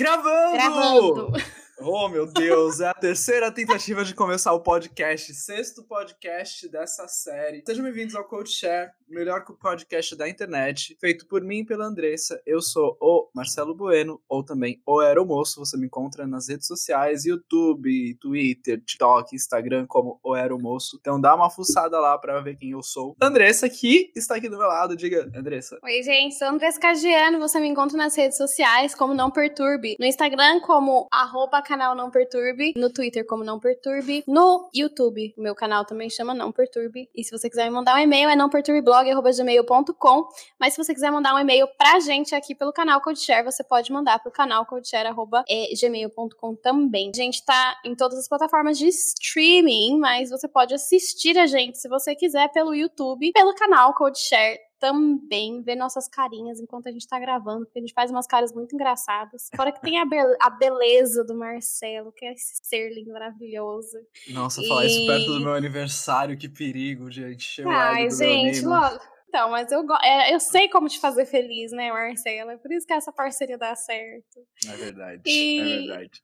Gravando! Gravando! Oh, meu Deus, é a terceira tentativa de começar o podcast, sexto podcast dessa série. Sejam bem-vindos ao Code Share, melhor podcast da internet, feito por mim e pela Andressa. Eu sou o Marcelo Bueno, ou também o Aeromoço. Você me encontra nas redes sociais, YouTube, Twitter, TikTok, Instagram, como o Aeromoço. Então dá uma fuçada lá pra ver quem eu sou. Andressa aqui está aqui do meu lado, diga, Andressa. Oi, gente, sou Andressa Cagiano, você me encontra nas redes sociais como Não Perturbe, no Instagram como arroba canal Não Perturbe, no Twitter como Não Perturbe, no YouTube, meu canal também chama Não Perturbe, e se você quiser me mandar um e-mail é nãoperturbeblog.gmail.com, mas se você quiser mandar um e-mail pra gente aqui pelo canal CodeShare, você pode mandar pro canal codeshare.gmail.com também. A gente tá em todas as plataformas de streaming, mas você pode assistir a gente, se você quiser, pelo YouTube, pelo canal CodeShare também ver nossas carinhas enquanto a gente tá gravando, porque a gente faz umas caras muito engraçadas. Fora que tem a, be a beleza do Marcelo, que é esse ser lindo, maravilhoso. Nossa, e... falar isso perto do meu aniversário, que perigo, gente. Eu Ai, gente, logo. Então, mas eu, é, eu sei como te fazer feliz, né, Marcelo? É por isso que essa parceria dá certo. É verdade, e... é verdade.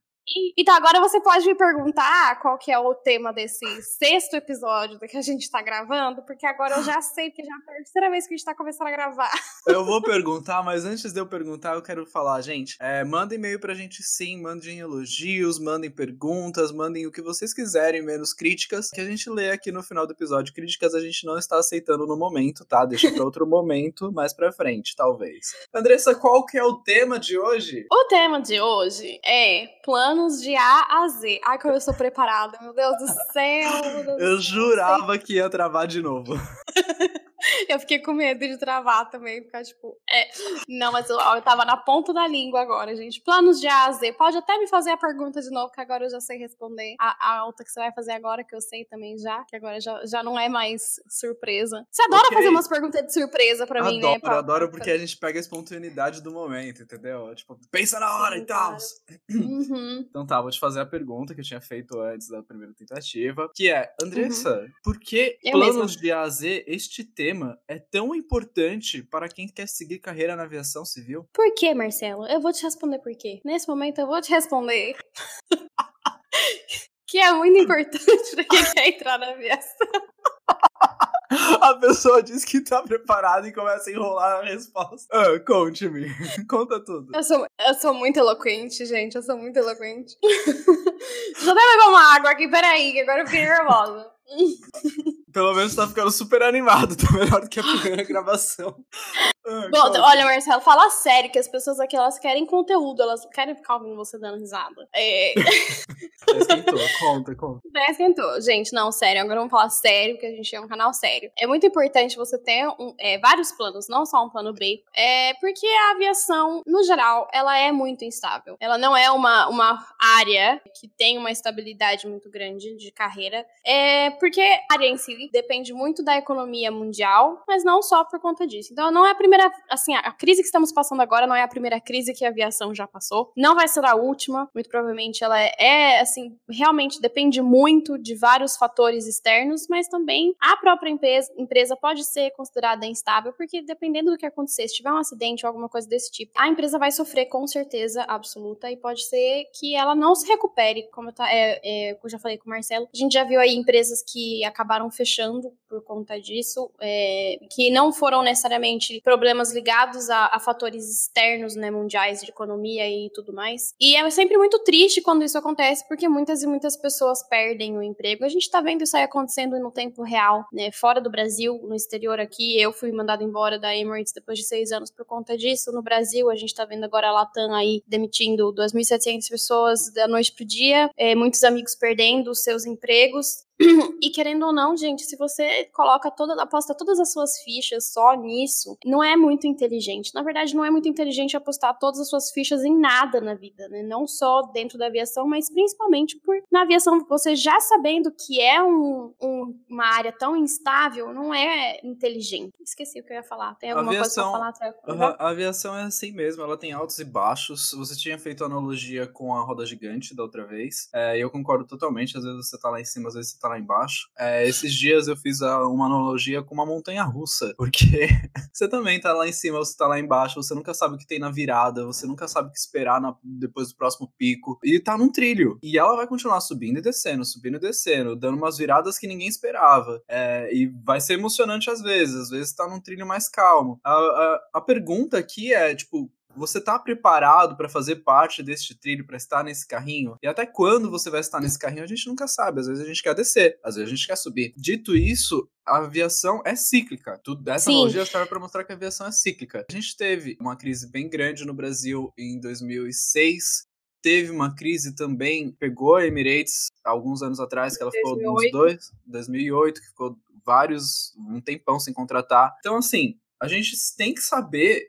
Então, agora você pode me perguntar qual que é o tema desse sexto episódio que a gente tá gravando, porque agora eu já sei, porque já é a terceira vez que a gente tá começando a gravar. Eu vou perguntar, mas antes de eu perguntar, eu quero falar, gente, é, mandem e-mail pra gente sim, mandem elogios, mandem perguntas, mandem o que vocês quiserem, menos críticas, que a gente lê aqui no final do episódio. Críticas a gente não está aceitando no momento, tá? Deixa pra outro momento, mais pra frente, talvez. Andressa, qual que é o tema de hoje? O tema de hoje é plano planos de A a Z. Ai, como eu sou preparada, meu Deus do céu. Meu Deus eu jurava que ia travar de novo. eu fiquei com medo de travar também, ficar tipo. É. Não, mas eu, eu tava na ponta da língua agora, gente. Planos de A a Z. Pode até me fazer a pergunta de novo, que agora eu já sei responder. A, a alta que você vai fazer agora, que eu sei também já, que agora já, já não é mais surpresa. Você adora okay. fazer umas perguntas de surpresa pra adoro, mim, né? Adoro, adoro, porque a gente pega a espontaneidade do momento, entendeu? Tipo, pensa na hora Sim, e tal. Uhum. Então tá, vou te fazer a pergunta que eu tinha feito antes da primeira tentativa, que é, Andressa, uhum. por que eu planos mesma. de A a Z, este tema é tão importante para quem quer seguir carreira na aviação civil? Por que, Marcelo? Eu vou te responder por quê. Nesse momento eu vou te responder. que é muito importante pra quem quer entrar na aviação. A pessoa diz que tá preparada e começa a enrolar a resposta. Ah, Conte-me. Conta tudo. Eu sou, eu sou muito eloquente, gente. Eu sou muito eloquente. Deixa eu até beber uma água aqui, peraí, que agora eu fiquei nervosa. Pelo menos tá ficando super animado, tá melhor do que a primeira gravação. Bom, olha, Marcelo, fala sério que as pessoas aqui elas querem conteúdo, elas não querem ficar ouvindo você dando risada. É... esquentou, conta, conta. Já esquentou. Gente, não, sério, agora vamos falar sério, porque a gente é um canal sério. É muito importante você ter um, é, vários planos, não só um plano B, é, porque a aviação, no geral, ela é muito instável. Ela não é uma, uma área que tem uma estabilidade muito grande de carreira, é porque a área em si depende muito da economia mundial, mas não só por conta disso. Então, não é a primeira, assim, a crise que estamos passando agora não é a primeira crise que a aviação já passou, não vai ser a última, muito provavelmente ela é, é assim, realmente depende muito de vários fatores externos, mas também a própria empresa, empresa pode ser considerada instável, porque dependendo do que acontecer, se tiver um acidente ou alguma coisa desse tipo, a empresa vai sofrer com certeza absoluta e pode ser que ela não se recupere, como eu, tá, é, é, eu já falei com o Marcelo. A gente já viu aí empresas que acabaram fechando por conta disso, é, que não foram necessariamente problemas ligados a, a, fatores externos, né, mundiais de economia e tudo mais. E é sempre muito triste quando isso acontece, porque muitas e muitas pessoas perdem o emprego. A gente tá vendo isso aí acontecendo no tempo real, né, fora do Brasil, no exterior aqui. Eu fui mandado embora da Emirates depois de seis anos por conta disso. No Brasil, a gente tá vendo agora a Latam aí demitindo 2.700 pessoas da noite pro dia, é, muitos amigos perdendo os seus empregos. E querendo ou não, gente, se você coloca toda, aposta todas as suas fichas só nisso, não é muito inteligente. Na verdade, não é muito inteligente apostar todas as suas fichas em nada na vida, né? Não só dentro da aviação, mas principalmente por na aviação você já sabendo que é um, um, uma área tão instável, não é inteligente. Esqueci o que eu ia falar. Tem alguma aviação, coisa pra falar? Até... A aviação é assim mesmo, ela tem altos e baixos. Você tinha feito analogia com a roda gigante da outra vez. É, eu concordo totalmente. Às vezes você tá lá em cima, às vezes você tá tá lá embaixo. É, esses dias eu fiz uma analogia com uma montanha russa, porque você também tá lá em cima, você tá lá embaixo, você nunca sabe o que tem na virada, você nunca sabe o que esperar na, depois do próximo pico, e tá num trilho. E ela vai continuar subindo e descendo, subindo e descendo, dando umas viradas que ninguém esperava. É, e vai ser emocionante às vezes, às vezes tá num trilho mais calmo. A, a, a pergunta aqui é, tipo, você tá preparado para fazer parte deste trilho, para estar nesse carrinho? E até quando você vai estar nesse carrinho, a gente nunca sabe. Às vezes a gente quer descer, às vezes a gente quer subir. Dito isso, a aviação é cíclica. Tudo, essa Sim. analogia serve para mostrar que a aviação é cíclica. A gente teve uma crise bem grande no Brasil em 2006. Teve uma crise também, pegou a Emirates alguns anos atrás, que ela 2008. ficou uns dois, 2008, que ficou vários, um tempão sem contratar. Então, assim, a gente tem que saber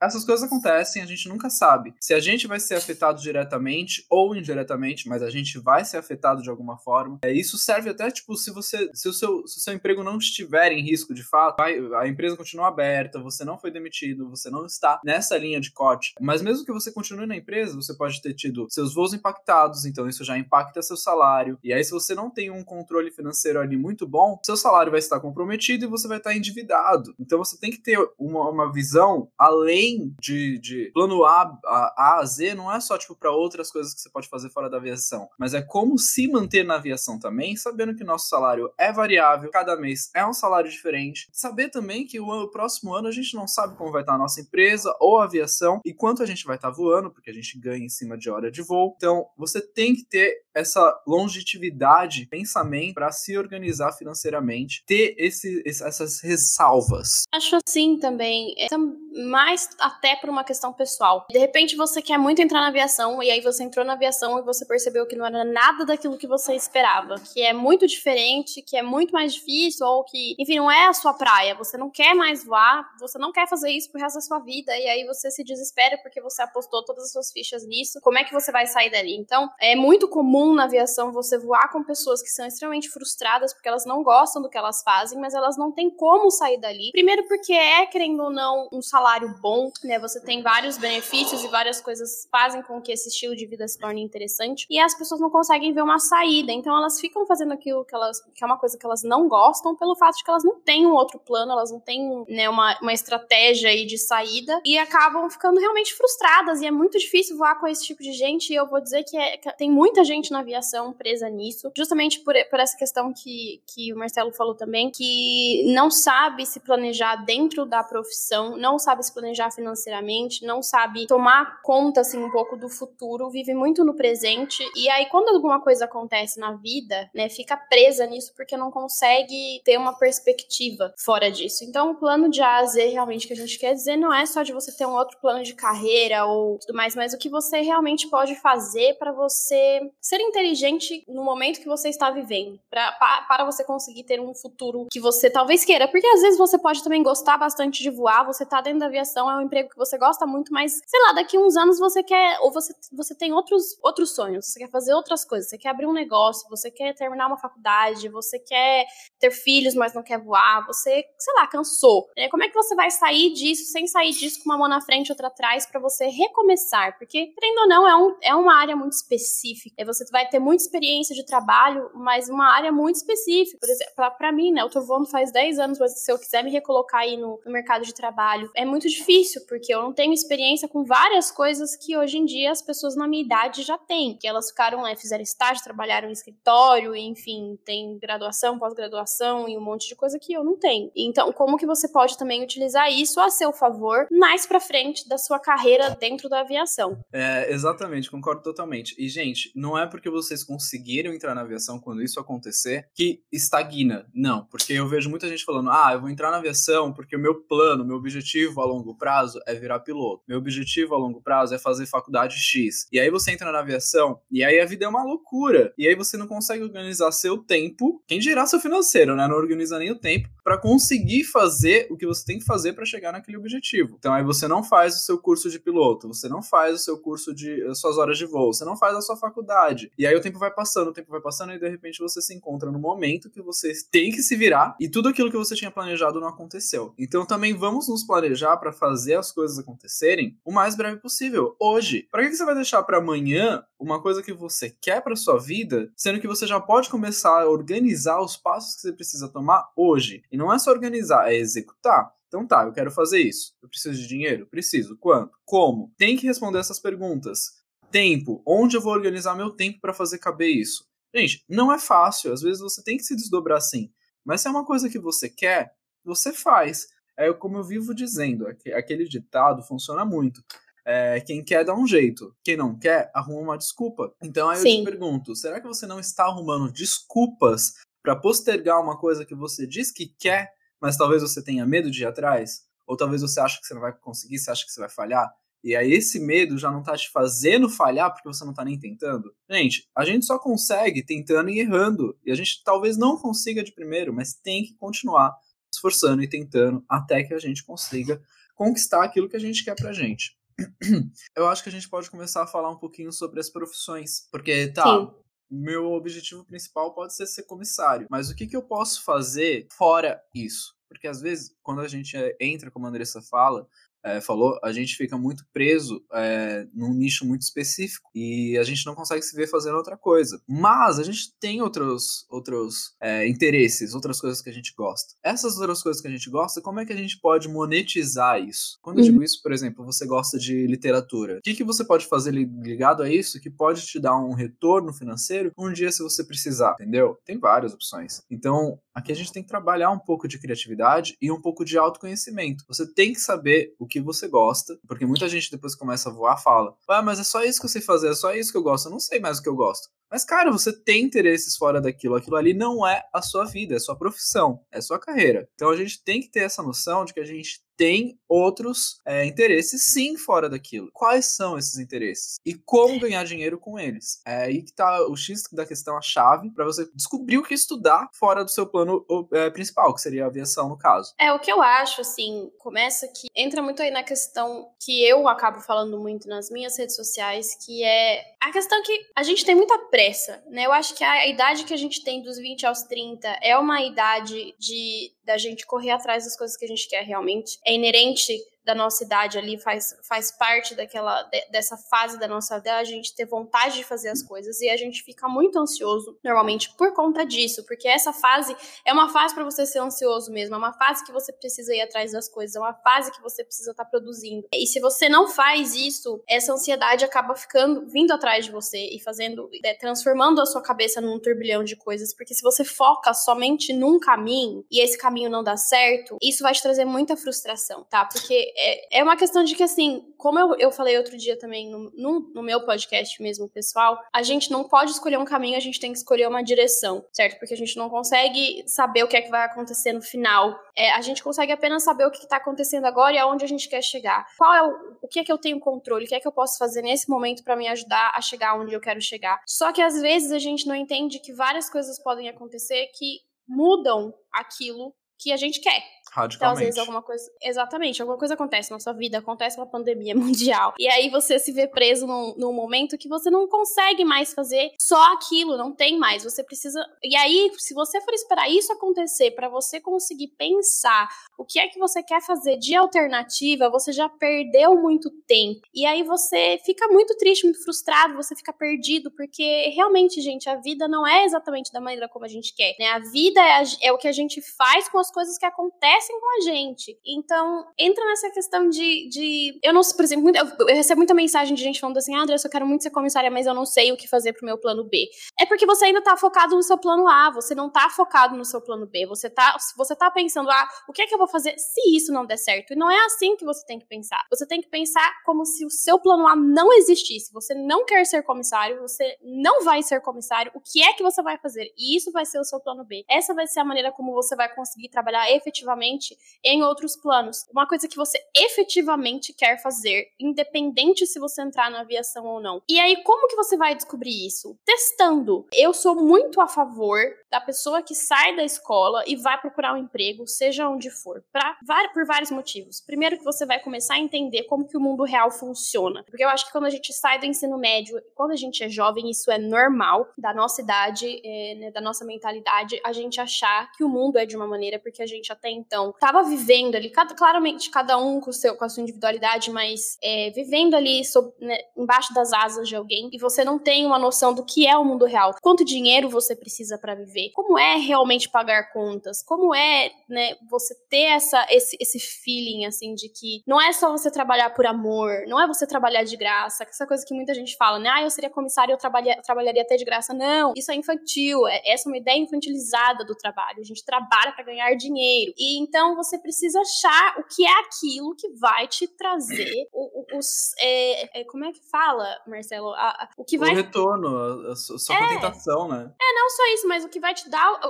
essas coisas acontecem, a gente nunca sabe se a gente vai ser afetado diretamente ou indiretamente, mas a gente vai ser afetado de alguma forma. É, isso serve até, tipo, se você. Se o seu, se o seu emprego não estiver em risco de fato, vai, a empresa continua aberta, você não foi demitido, você não está nessa linha de corte. Mas mesmo que você continue na empresa, você pode ter tido seus voos impactados, então isso já impacta seu salário. E aí, se você não tem um controle financeiro ali muito bom, seu salário vai estar comprometido e você vai estar endividado. Então você tem que ter uma, uma visão além além de, de plano A, a, a, a Z, não é só tipo para outras coisas que você pode fazer fora da aviação, mas é como se manter na aviação também, sabendo que nosso salário é variável, cada mês é um salário diferente. Saber também que o, o próximo ano a gente não sabe como vai estar a nossa empresa ou a aviação e quanto a gente vai estar voando, porque a gente ganha em cima de hora de voo. Então, você tem que ter essa longevidade, pensamento para se organizar financeiramente, ter esse, essas ressalvas. Acho assim também, é mais até por uma questão pessoal. De repente você quer muito entrar na aviação e aí você entrou na aviação e você percebeu que não era nada daquilo que você esperava, que é muito diferente, que é muito mais difícil ou que, enfim, não é a sua praia, você não quer mais voar, você não quer fazer isso pro resto da sua vida e aí você se desespera porque você apostou todas as suas fichas nisso. Como é que você vai sair dali? Então, é muito comum na aviação você voar com pessoas que são extremamente frustradas porque elas não gostam do que elas fazem, mas elas não têm como sair dali. Primeiro porque é, querendo ou não, um salário bom, né? Você tem vários benefícios e várias coisas fazem com que esse estilo de vida se torne interessante. E as pessoas não conseguem ver uma saída. Então elas ficam fazendo aquilo que elas que é uma coisa que elas não gostam pelo fato de que elas não têm um outro plano, elas não têm né, uma, uma estratégia aí de saída e acabam ficando realmente frustradas. E é muito difícil voar com esse tipo de gente. E eu vou dizer que, é, que tem muita gente na aviação presa nisso, justamente por, por essa questão que, que o Marcelo falou também, que não sabe se planejar dentro da profissão, não sabe se planejar financeiramente, não sabe tomar conta assim um pouco do futuro, vive muito no presente e aí quando alguma coisa acontece na vida, né, fica presa nisso porque não consegue ter uma perspectiva fora disso. Então, o plano de A a Z realmente que a gente quer dizer não é só de você ter um outro plano de carreira ou tudo mais, mas o que você realmente pode fazer para você ser inteligente no momento que você está vivendo, pra, para você conseguir ter um futuro que você talvez queira, porque às vezes você pode também gostar bastante de voar, você tá dentro da aviação, é um emprego que você gosta muito, mas sei lá, daqui uns anos você quer, ou você, você tem outros, outros sonhos, você quer fazer outras coisas, você quer abrir um negócio, você quer terminar uma faculdade, você quer ter filhos, mas não quer voar, você, sei lá, cansou. É, como é que você vai sair disso sem sair disso com uma mão na frente e outra atrás para você recomeçar? Porque, querendo ou não, é, um, é uma área muito específica. É, você vai ter muita experiência de trabalho, mas uma área muito específica. Por exemplo, para mim, né, eu tô voando faz 10 anos, mas se eu quiser me recolocar aí no, no mercado de trabalho, é muito difícil, porque eu não tenho experiência com várias coisas que hoje em dia as pessoas na minha idade já têm. Que elas ficaram, né, fizeram estágio, trabalharam em escritório, enfim, tem graduação, pós-graduação e um monte de coisa que eu não tenho. Então, como que você pode também utilizar isso a seu favor mais para frente da sua carreira dentro da aviação? É, exatamente, concordo totalmente. E, gente, não é porque vocês conseguiram entrar na aviação quando isso acontecer que estagna. Não, porque eu vejo muita gente falando: ah, eu vou entrar na aviação porque o meu plano, meu objetivo a longo prazo é virar piloto. Meu objetivo a longo prazo é fazer faculdade X. E aí você entra na aviação e aí a vida é uma loucura. E aí você não consegue organizar seu tempo, quem dirá seu financeiro, né? Não organiza nem o tempo para conseguir fazer o que você tem que fazer para chegar naquele objetivo. Então aí você não faz o seu curso de piloto, você não faz o seu curso de as suas horas de voo, você não faz a sua faculdade. E aí o tempo vai passando, o tempo vai passando e de repente você se encontra no momento que você tem que se virar e tudo aquilo que você tinha planejado não aconteceu. Então também vamos nos planejar para fazer as coisas acontecerem o mais breve possível, hoje. Para que você vai deixar para amanhã uma coisa que você quer para sua vida, sendo que você já pode começar a organizar os passos que você precisa tomar hoje? E não é só organizar, é executar. Então tá, eu quero fazer isso. Eu preciso de dinheiro? Preciso. Quanto? Como? Tem que responder essas perguntas. Tempo. Onde eu vou organizar meu tempo para fazer caber isso? Gente, não é fácil. Às vezes você tem que se desdobrar assim. Mas se é uma coisa que você quer, você faz. É como eu vivo dizendo, aquele ditado funciona muito. É, quem quer dá um jeito, quem não quer arruma uma desculpa. Então aí Sim. eu te pergunto, será que você não está arrumando desculpas para postergar uma coisa que você diz que quer mas talvez você tenha medo de ir atrás, ou talvez você acha que você não vai conseguir, você acha que você vai falhar, e aí esse medo já não tá te fazendo falhar porque você não tá nem tentando. Gente, a gente só consegue tentando e errando, e a gente talvez não consiga de primeiro, mas tem que continuar esforçando e tentando até que a gente consiga conquistar aquilo que a gente quer pra gente. Eu acho que a gente pode começar a falar um pouquinho sobre as profissões, porque tá, Sim meu objetivo principal pode ser ser comissário. Mas o que, que eu posso fazer fora isso? Porque às vezes, quando a gente entra, como a Andressa fala, é, falou, a gente fica muito preso é, num nicho muito específico e a gente não consegue se ver fazendo outra coisa. Mas a gente tem outros, outros é, interesses, outras coisas que a gente gosta. Essas outras coisas que a gente gosta, como é que a gente pode monetizar isso? Quando eu digo uhum. isso, por exemplo, você gosta de literatura, o que, que você pode fazer ligado a isso que pode te dar um retorno financeiro um dia se você precisar, entendeu? Tem várias opções. Então, aqui a gente tem que trabalhar um pouco de criatividade e um pouco de autoconhecimento. Você tem que saber o que você gosta, porque muita gente depois começa a voar fala: "Ah, mas é só isso que eu sei fazer, é só isso que eu gosto". Eu não sei mais o que eu gosto. Mas, cara, você tem interesses fora daquilo. Aquilo ali não é a sua vida, é sua profissão, é sua carreira. Então a gente tem que ter essa noção de que a gente tem outros é, interesses sim fora daquilo. Quais são esses interesses? E como ganhar dinheiro com eles? É aí que tá o X da questão, a chave, para você descobrir o que estudar fora do seu plano é, principal, que seria a aviação, no caso. É, o que eu acho, assim, começa que entra muito aí na questão que eu acabo falando muito nas minhas redes sociais, que é a questão que a gente tem muita pressa, né? Eu acho que a idade que a gente tem dos 20 aos 30 é uma idade de da gente correr atrás das coisas que a gente quer realmente. É inerente da nossa idade ali, faz, faz parte daquela de, dessa fase da nossa vida, a gente ter vontade de fazer as coisas e a gente fica muito ansioso normalmente por conta disso, porque essa fase é uma fase para você ser ansioso mesmo, é uma fase que você precisa ir atrás das coisas, é uma fase que você precisa estar tá produzindo. E se você não faz isso, essa ansiedade acaba ficando vindo atrás de você e fazendo, é, transformando a sua cabeça num turbilhão de coisas, porque se você foca somente num caminho e esse caminho não dá certo, isso vai te trazer muita frustração, tá? Porque é, é uma questão de que, assim, como eu, eu falei outro dia também no, no, no, meu podcast mesmo, pessoal, a gente não pode escolher um caminho, a gente tem que escolher uma direção, certo? Porque a gente não consegue saber o que é que vai acontecer no final. É, a gente consegue apenas saber o que está acontecendo agora e aonde a gente quer chegar. Qual é o, o que é que eu tenho controle? O que é que eu posso fazer nesse momento para me ajudar a chegar onde eu quero chegar? Só que às vezes a gente não entende que várias coisas podem acontecer que mudam aquilo que a gente quer. Radicalmente. Então, às vezes, alguma coisa. Exatamente, alguma coisa acontece na sua vida, acontece uma pandemia mundial. E aí você se vê preso num, num momento que você não consegue mais fazer só aquilo, não tem mais. Você precisa. E aí, se você for esperar isso acontecer para você conseguir pensar o que é que você quer fazer de alternativa, você já perdeu muito tempo. E aí você fica muito triste, muito frustrado, você fica perdido, porque realmente, gente, a vida não é exatamente da maneira como a gente quer. Né? A vida é, a, é o que a gente faz com as coisas que acontecem acontecem com a gente. Então, entra nessa questão de. de eu não por exemplo, eu, eu recebo muita mensagem de gente falando assim: ah, Andressa, eu quero muito ser comissária, mas eu não sei o que fazer pro meu plano B. É porque você ainda tá focado no seu plano A, você não tá focado no seu plano B. Você tá, você tá pensando, ah, o que é que eu vou fazer se isso não der certo? E não é assim que você tem que pensar. Você tem que pensar como se o seu plano A não existisse. Você não quer ser comissário, você não vai ser comissário. O que é que você vai fazer? E isso vai ser o seu plano B. Essa vai ser a maneira como você vai conseguir trabalhar efetivamente realmente em outros planos. Uma coisa que você efetivamente quer fazer, independente se você entrar na aviação ou não. E aí, como que você vai descobrir isso? Testando. Eu sou muito a favor da pessoa que sai da escola e vai procurar um emprego, seja onde for, pra, por vários motivos. Primeiro que você vai começar a entender como que o mundo real funciona. Porque eu acho que quando a gente sai do ensino médio, quando a gente é jovem, isso é normal da nossa idade, é, né, da nossa mentalidade, a gente achar que o mundo é de uma maneira porque a gente até então estava vivendo ali, cada, claramente cada um com, seu, com a sua individualidade, mas é, vivendo ali sob, né, embaixo das asas de alguém e você não tem uma noção do que é o mundo real, quanto dinheiro você precisa para viver, como é realmente pagar contas, como é né, você ter essa, esse, esse feeling assim de que não é só você trabalhar por amor, não é você trabalhar de graça, essa coisa que muita gente fala, né? Ah, eu seria comissário, eu, trabalha, eu trabalharia até de graça. Não, isso é infantil, é, essa é uma ideia infantilizada do trabalho. A gente trabalha para ganhar dinheiro. E então você precisa achar o que é aquilo que vai te trazer o, o, os. É, é, como é que fala, Marcelo? A, a, o que vai. O retorno, a, a sua é, contentação, né? É, não só isso, mas o que vai te dar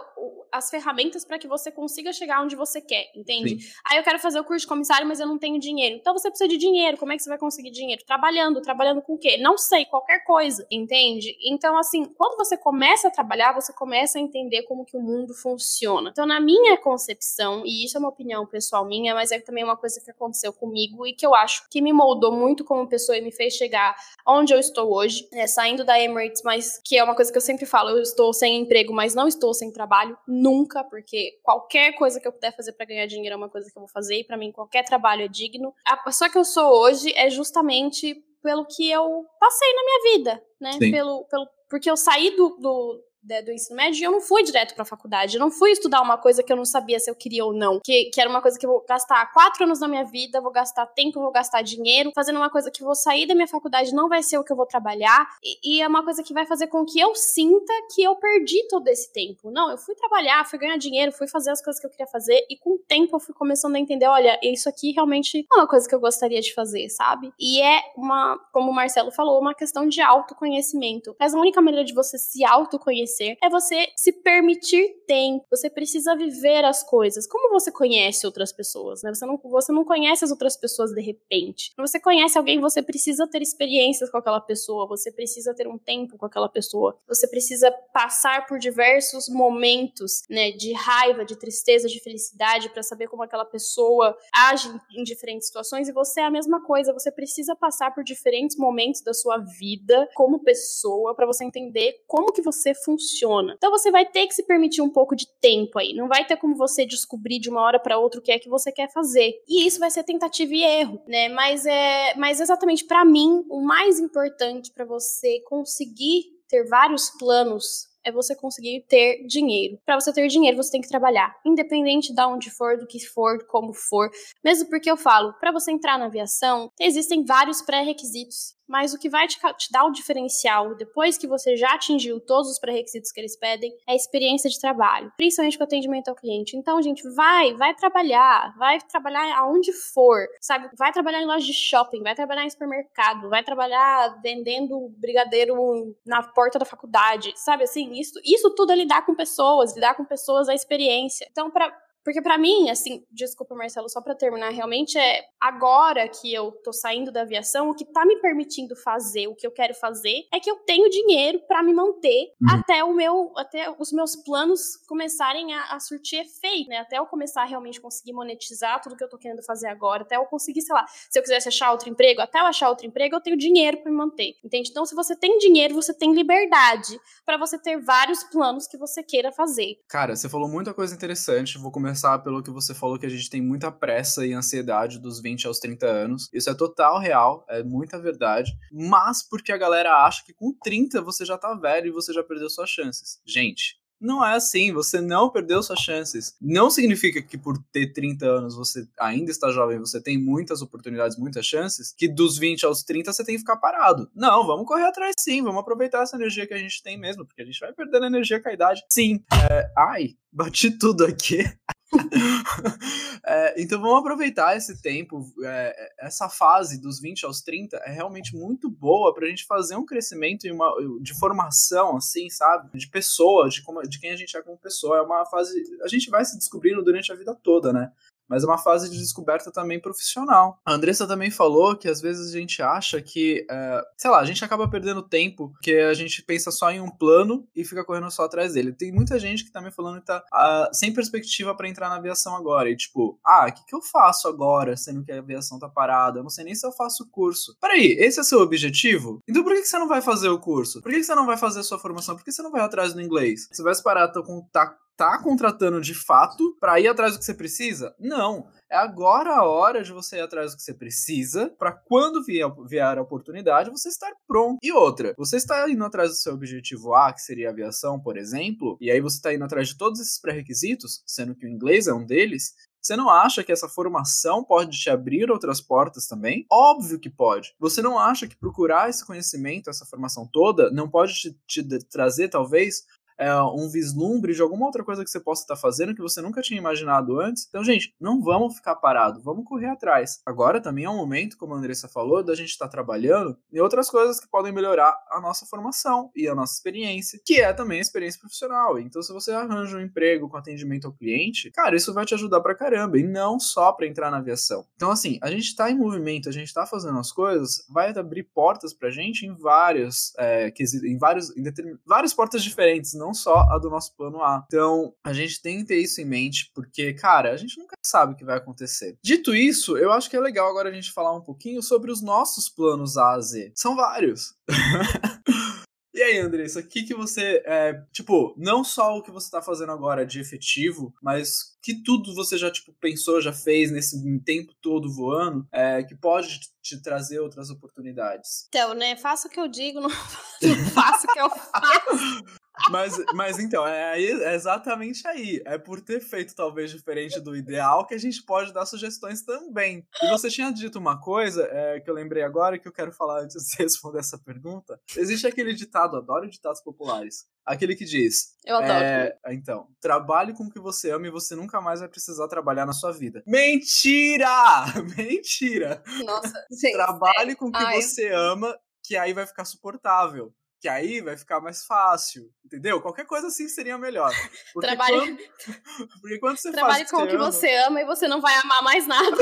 as ferramentas para que você consiga chegar onde você quer, entende? Sim. Aí eu quero fazer o curso de comissário, mas eu não tenho dinheiro. Então você precisa de dinheiro. Como é que você vai conseguir dinheiro? Trabalhando. Trabalhando com o quê? Não sei, qualquer coisa, entende? Então, assim, quando você começa a trabalhar, você começa a entender como que o mundo funciona. Então, na minha concepção, e isso é uma opinião pessoal minha, mas é também uma coisa que aconteceu comigo e que eu acho que me moldou muito como pessoa e me fez chegar onde eu estou hoje, é, saindo da Emirates, mas que é uma coisa que eu sempre falo, eu estou sem emprego, mas não estou sem trabalho, nunca, porque qualquer coisa que eu puder fazer para ganhar dinheiro é uma coisa que eu vou fazer, e para mim qualquer trabalho é digno. A pessoa que eu sou hoje é justamente pelo que eu passei na minha vida, né? Pelo, pelo, porque eu saí do, do, do ensino médio, eu não fui direto pra faculdade. Eu não fui estudar uma coisa que eu não sabia se eu queria ou não. Que, que era uma coisa que eu vou gastar quatro anos da minha vida, vou gastar tempo, vou gastar dinheiro, fazendo uma coisa que vou sair da minha faculdade, não vai ser o que eu vou trabalhar. E, e, é uma coisa que vai fazer com que eu sinta que eu perdi todo esse tempo. Não, eu fui trabalhar, fui ganhar dinheiro, fui fazer as coisas que eu queria fazer. E com o tempo eu fui começando a entender: olha, isso aqui realmente é uma coisa que eu gostaria de fazer, sabe? E é uma, como o Marcelo falou, uma questão de autoconhecimento. Mas a única maneira de você se autoconhecer é você se permitir tempo. Você precisa viver as coisas. Como você conhece outras pessoas, né? Você não, você não conhece as outras pessoas de repente. Quando você conhece alguém, você precisa ter experiências com aquela pessoa, você precisa ter um tempo com aquela pessoa. Você precisa passar por diversos momentos, né, de raiva, de tristeza, de felicidade para saber como aquela pessoa age em diferentes situações e você é a mesma coisa, você precisa passar por diferentes momentos da sua vida como pessoa para você entender como que você funciona funciona. Então você vai ter que se permitir um pouco de tempo aí. Não vai ter como você descobrir de uma hora para outra o que é que você quer fazer. E isso vai ser tentativa e erro, né? Mas é, mas exatamente para mim, o mais importante para você conseguir ter vários planos é você conseguir ter dinheiro. Para você ter dinheiro, você tem que trabalhar, independente de onde for, do que for, como for. Mesmo porque eu falo, para você entrar na aviação, existem vários pré-requisitos mas o que vai te, te, dar o diferencial depois que você já atingiu todos os pré-requisitos que eles pedem é a experiência de trabalho, principalmente com atendimento ao cliente. Então, gente, vai, vai trabalhar, vai trabalhar aonde for, sabe? Vai trabalhar em loja de shopping, vai trabalhar em supermercado, vai trabalhar vendendo brigadeiro na porta da faculdade, sabe? Assim, isso, isso tudo é lidar com pessoas, lidar com pessoas, a experiência. Então, para porque para mim, assim, desculpa Marcelo, só para terminar, realmente é agora que eu tô saindo da aviação, o que tá me permitindo fazer o que eu quero fazer é que eu tenho dinheiro para me manter uhum. até o meu até os meus planos começarem a, a, surtir efeito, né? Até eu começar a realmente conseguir monetizar tudo que eu tô querendo fazer agora, até eu conseguir, sei lá, se eu quisesse achar outro emprego, até eu achar outro emprego, eu tenho dinheiro para me manter. Entende? Então, se você tem dinheiro, você tem liberdade para você ter vários planos que você queira fazer. Cara, você falou muita coisa interessante, vou começar começar pelo que você falou, que a gente tem muita pressa e ansiedade dos 20 aos 30 anos. Isso é total real, é muita verdade. Mas porque a galera acha que com 30 você já tá velho e você já perdeu suas chances. Gente, não é assim, você não perdeu suas chances. Não significa que por ter 30 anos você ainda está jovem, você tem muitas oportunidades, muitas chances, que dos 20 aos 30 você tem que ficar parado. Não, vamos correr atrás sim, vamos aproveitar essa energia que a gente tem mesmo, porque a gente vai perdendo energia com a idade. Sim. É, ai, bati tudo aqui. é, então vamos aproveitar esse tempo, é, essa fase dos 20 aos 30 é realmente muito boa pra gente fazer um crescimento e uma, de formação, assim, sabe? De pessoa, de, como, de quem a gente é como pessoa. É uma fase. A gente vai se descobrindo durante a vida toda, né? Mas é uma fase de descoberta também profissional. A Andressa também falou que às vezes a gente acha que, uh, sei lá, a gente acaba perdendo tempo porque a gente pensa só em um plano e fica correndo só atrás dele. Tem muita gente que tá me falando que tá uh, sem perspectiva para entrar na aviação agora. E tipo, ah, o que, que eu faço agora, sendo que a aviação tá parada? Eu não sei nem se eu faço o curso. Peraí, esse é seu objetivo? Então por que, que você não vai fazer o curso? Por que, que você não vai fazer a sua formação? Por que você não vai atrás do inglês? Você vai parar com tá, tá contratando de fato para ir atrás do que você precisa? Não. É agora a hora de você ir atrás do que você precisa, para quando vier, vier a oportunidade, você estar pronto. E outra, você está indo atrás do seu objetivo A, que seria aviação, por exemplo, e aí você está indo atrás de todos esses pré-requisitos, sendo que o inglês é um deles, você não acha que essa formação pode te abrir outras portas também? Óbvio que pode. Você não acha que procurar esse conhecimento, essa formação toda, não pode te, te trazer, talvez, é, um vislumbre de alguma outra coisa que você possa estar fazendo que você nunca tinha imaginado antes. Então, gente, não vamos ficar parado, vamos correr atrás. Agora também é um momento, como a Andressa falou, da gente estar trabalhando em outras coisas que podem melhorar a nossa formação e a nossa experiência, que é também a experiência profissional. Então, se você arranja um emprego com atendimento ao cliente, cara, isso vai te ajudar pra caramba, e não só para entrar na aviação. Então, assim, a gente tá em movimento, a gente tá fazendo as coisas, vai abrir portas pra gente em vários, é, em vários, em várias portas diferentes, não não só a do nosso plano A. Então, a gente tem que ter isso em mente, porque, cara, a gente nunca sabe o que vai acontecer. Dito isso, eu acho que é legal agora a gente falar um pouquinho sobre os nossos planos A a Z. São vários. E aí, Andressa, o que, que você. É, tipo, não só o que você tá fazendo agora de efetivo, mas que tudo você já, tipo, pensou, já fez nesse tempo todo voando, é, que pode te trazer outras oportunidades? Então, né? Faça o que eu digo, não, não faça o que eu faço. Mas, mas então, é, aí, é exatamente aí. É por ter feito talvez diferente do ideal que a gente pode dar sugestões também. E você tinha dito uma coisa é, que eu lembrei agora que eu quero falar antes de responder essa pergunta. Existe aquele ditado, adoro ditados populares. Aquele que diz. Eu adoro. É, então, trabalhe com o que você ama e você nunca mais vai precisar trabalhar na sua vida. Mentira! Mentira! Nossa, gente. Trabalhe com o que Ai. você ama, que aí vai ficar suportável que aí vai ficar mais fácil, entendeu? Qualquer coisa assim seria melhor. Porque Trabalhe, quando, porque quando você Trabalhe faz com o que você ama e você não vai amar mais nada.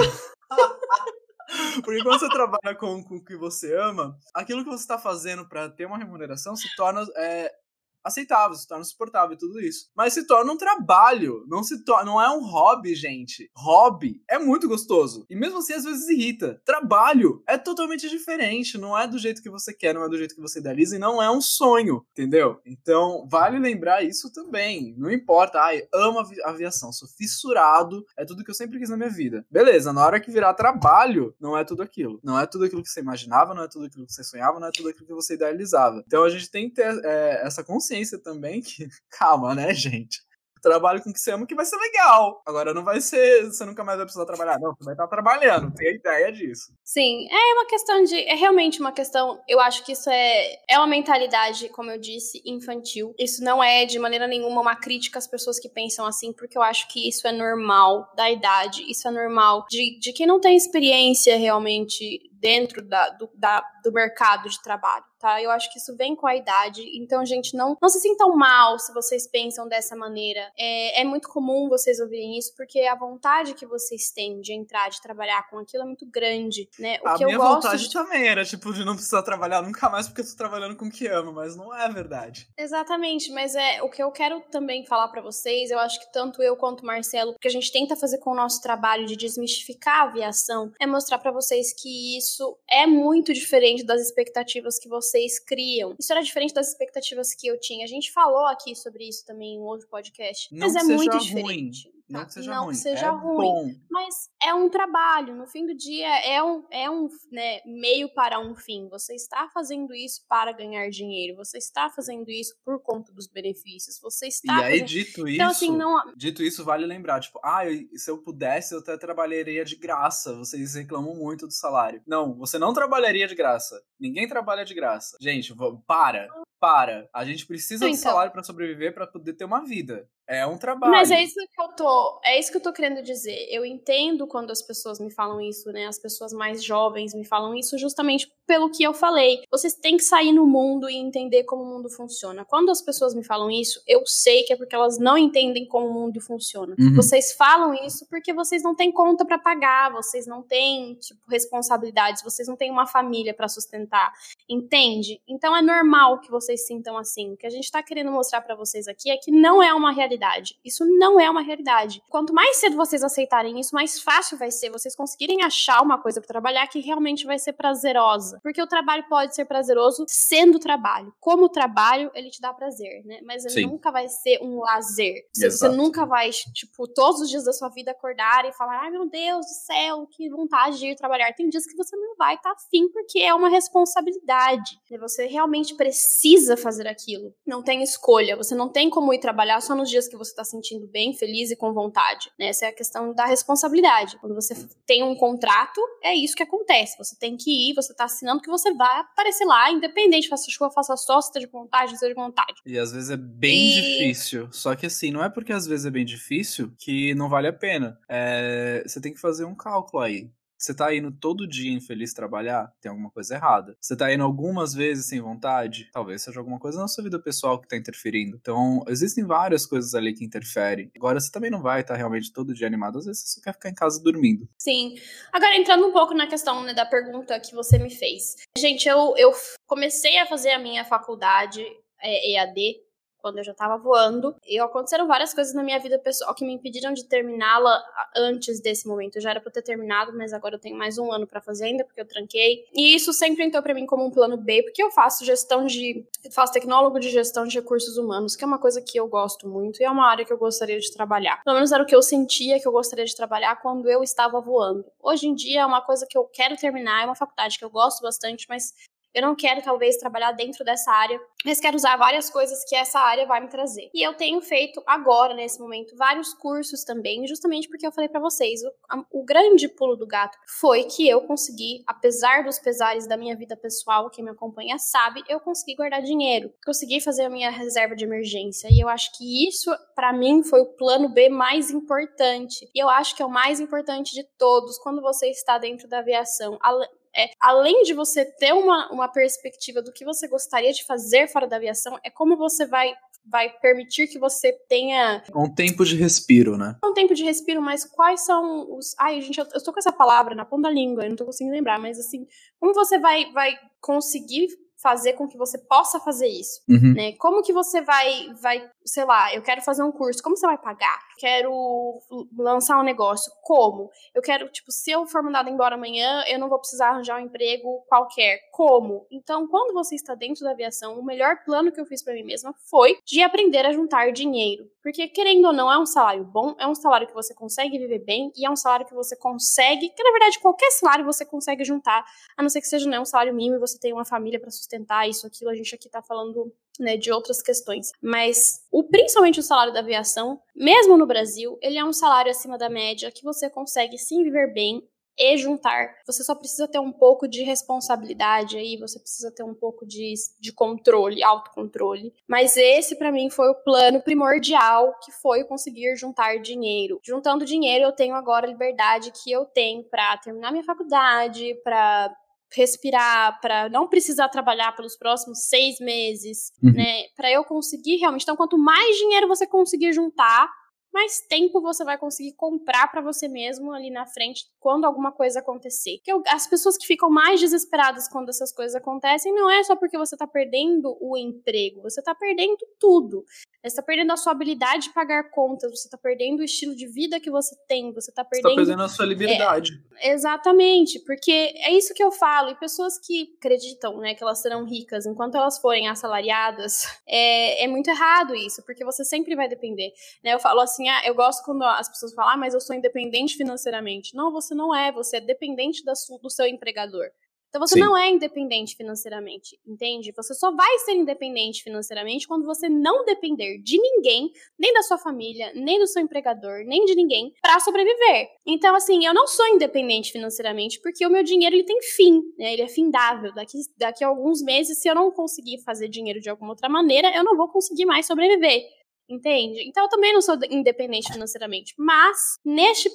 porque quando você trabalha com, com o que você ama, aquilo que você está fazendo para ter uma remuneração se torna é, aceitável, se torna suportável tudo isso. Mas se torna um trabalho, não se torna, não é um hobby, gente. Hobby é muito gostoso e mesmo assim às vezes irrita. Trabalho é totalmente diferente, não é do jeito que você quer, não é do jeito que você idealiza e não é um sonho, entendeu? Então, vale lembrar isso também. Não importa, ai, amo a aviação, sou fissurado, é tudo que eu sempre quis na minha vida. Beleza, na hora que virar trabalho, não é tudo aquilo. Não é tudo aquilo que você imaginava, não é tudo aquilo que você sonhava, não é tudo aquilo que você idealizava. Então a gente tem que ter é, essa consciência consciência também que, calma, né, gente? Trabalho com o que você ama que vai ser legal. Agora não vai ser, você nunca mais vai precisar trabalhar. Não, você vai estar trabalhando, tem ideia disso. Sim, é uma questão de. É realmente uma questão. Eu acho que isso é, é uma mentalidade, como eu disse, infantil. Isso não é de maneira nenhuma uma crítica às pessoas que pensam assim, porque eu acho que isso é normal da idade, isso é normal de, de quem não tem experiência realmente dentro da, do, da, do mercado de trabalho, tá? Eu acho que isso vem com a idade. Então, gente, não, não se sintam mal se vocês pensam dessa maneira. É, é muito comum vocês ouvirem isso, porque a vontade que vocês têm de entrar, de trabalhar com aquilo é muito grande, né? O a que minha eu vontade de... também era, tipo, de não precisar trabalhar nunca mais porque eu tô trabalhando com o que amo, mas não é verdade. Exatamente, mas é o que eu quero também falar para vocês, eu acho que tanto eu quanto o Marcelo, o que a gente tenta fazer com o nosso trabalho de desmistificar a aviação, é mostrar para vocês que isso isso é muito diferente das expectativas que vocês criam. Isso era diferente das expectativas que eu tinha. A gente falou aqui sobre isso também em um outro podcast. Não mas é muito diferente. Ruim. Não que seja não ruim. Que seja é ruim. Bom. Mas é um trabalho. No fim do dia, é um, é um né, meio para um fim. Você está fazendo isso para ganhar dinheiro. Você está fazendo isso por conta dos benefícios. Você está. E aí, fazendo... dito então, assim, isso, assim, não... dito isso, vale lembrar: tipo, ah, se eu pudesse, eu até trabalharia de graça. Vocês reclamam muito do salário. Não, você não trabalharia de graça. Ninguém trabalha de graça. Gente, para. Para. A gente precisa Então. do salário para sobreviver para poder ter uma vida. É um trabalho. Mas é isso que eu tô, é isso que eu tô querendo dizer. Eu entendo quando as pessoas me falam isso, né? As pessoas mais jovens me falam isso justamente pelo que eu falei. Vocês têm que sair no mundo e entender como o mundo funciona. Quando as pessoas me falam isso, eu sei que é porque elas não entendem como o mundo funciona. Uhum. Vocês falam isso porque vocês não têm conta pra pagar, vocês não têm, tipo, responsabilidades, vocês não têm uma família pra sustentar. Entende? Então é normal que vocês sintam assim. O que a gente tá querendo mostrar pra vocês aqui é que não é uma realidade. Isso não é uma realidade. Quanto mais cedo vocês aceitarem isso, mais fácil vai ser vocês conseguirem achar uma coisa pra trabalhar que realmente vai ser prazerosa. Porque o trabalho pode ser prazeroso sendo trabalho. Como trabalho, ele te dá prazer, né? Mas ele Sim. nunca vai ser um lazer. Você, nunca vai, tipo, todos os dias da sua vida acordar e falar: ai meu Deus do céu, que vontade de ir trabalhar. Tem dias que você não vai estar afim porque é uma responsabilidade. Você realmente precisa fazer aquilo. Não tem escolha. Você não tem como ir trabalhar só nos dias que você está sentindo bem, feliz e com vontade. né? Essa é a questão da responsabilidade. Quando você tem um contrato, é isso que acontece. Você tem que ir, você está assinando que você vai aparecer lá, independente, faça chuva, faça sol, se esteja de vontade, não esteja de vontade. E às vezes é bem E- difícil. Só que assim, não é porque às vezes é bem difícil que não vale a pena. É, Você tem que fazer um cálculo aí. Você tá indo todo dia infeliz trabalhar? Tem alguma coisa errada. Você tá indo algumas vezes sem vontade? Talvez seja alguma coisa na sua vida pessoal que tá interferindo. Então, existem várias coisas ali que interferem. Agora, você também não vai estar realmente todo dia animado. Às vezes você só quer ficar em casa dormindo. Sim. Agora, entrando um pouco na questão né, da pergunta que você me fez. Gente, eu, eu comecei a fazer a minha faculdade é, EAD quando eu já tava voando. E aconteceram várias coisas na minha vida pessoal que me impediram de terminá-la antes desse momento. Eu já era pra ter terminado, mas agora eu tenho mais um ano pra fazer ainda, porque eu tranquei. E isso sempre entrou pra mim como um plano B, porque eu faço gestão de. Faço tecnólogo de gestão de recursos humanos, que é uma coisa que eu gosto muito e é uma área que eu gostaria de trabalhar. Pelo menos era o que eu sentia que eu gostaria de trabalhar quando eu estava voando. Hoje em dia é uma coisa que eu quero terminar, é uma faculdade que eu gosto bastante, mas eu não quero, talvez, trabalhar dentro dessa área, mas quero usar várias coisas que essa área vai me trazer. E eu tenho feito agora, nesse momento, vários cursos também, justamente porque eu falei pra vocês, o, a- o grande pulo do gato foi que eu consegui, apesar dos pesares da minha vida pessoal, quem me acompanha sabe, eu consegui guardar dinheiro, consegui fazer a minha reserva de emergência. E eu acho que isso, pra mim, foi o plano B mais importante. E eu acho que é o mais importante de todos quando você está dentro da aviação. É, além de você ter uma, uma perspectiva do que você gostaria de fazer fora da aviação, é como você vai, vai permitir que você tenha Um tempo de respiro, né? um tempo de respiro, mas quais são os. Ai, gente, eu, eu tô com essa palavra na ponta da língua, eu não tô conseguindo lembrar, mas assim, como você vai, vai conseguir fazer com que você possa fazer isso? Uhum. né? Como que você vai, vai, sei lá, eu quero fazer um curso, como você vai pagar? Quero lançar um negócio, como? Eu quero, tipo, se eu for mandada embora amanhã, eu não vou precisar arranjar um emprego qualquer. Como? Então, quando você está dentro da aviação, o melhor plano que eu fiz pra mim mesma foi de aprender a juntar dinheiro. Porque, querendo ou não, é um salário bom, é um salário que você consegue viver bem e é um salário que você consegue, que na verdade qualquer salário você consegue juntar, a não ser que seja né, um salário mínimo e você tenha uma família pra sustentar isso, aquilo. A gente aqui tá falando né, de outras questões. Mas o principalmente o salário da aviação, mesmo no Brasil, ele é um salário acima da média que você consegue sim viver bem e juntar. Você só precisa ter um pouco de responsabilidade aí, você precisa ter um pouco de, de controle, autocontrole. Mas esse para mim foi o plano primordial, que foi conseguir juntar dinheiro. Juntando dinheiro, eu tenho agora a liberdade que eu tenho para terminar minha faculdade, para respirar, para não precisar trabalhar pelos próximos seis meses, Uhum. né? Para eu conseguir realmente. Então, quanto mais dinheiro você conseguir juntar, mais tempo você vai conseguir comprar para você mesmo ali na frente quando alguma coisa acontecer. Porque as pessoas que ficam mais desesperadas quando essas coisas acontecem não é só porque você tá perdendo o emprego, você tá perdendo tudo. Você tá perdendo a sua habilidade de pagar contas, você tá perdendo o estilo de vida que você tem, você tá Você perdendo tá perdendo a sua liberdade. Exatamente, porque é isso que eu falo. E pessoas que acreditam, né, que elas serão ricas enquanto elas forem assalariadas, é, é muito errado isso, porque você sempre vai depender. Né? Eu falo assim, ah, eu gosto quando as pessoas falam, ah, mas eu sou independente financeiramente. Não, você não é, você é dependente da su- do seu empregador. Então você Sim. não é independente financeiramente, entende? Você só vai ser independente financeiramente quando você não depender de ninguém, nem da sua família, nem do seu empregador, nem de ninguém para sobreviver. Então assim, eu não sou independente financeiramente porque o meu dinheiro ele tem fim, né? Ele é findável. Daqui daqui a alguns meses, se eu não conseguir fazer dinheiro de alguma outra maneira, eu não vou conseguir mais sobreviver. Entende? Então eu também não sou independente financeiramente. Mas, neste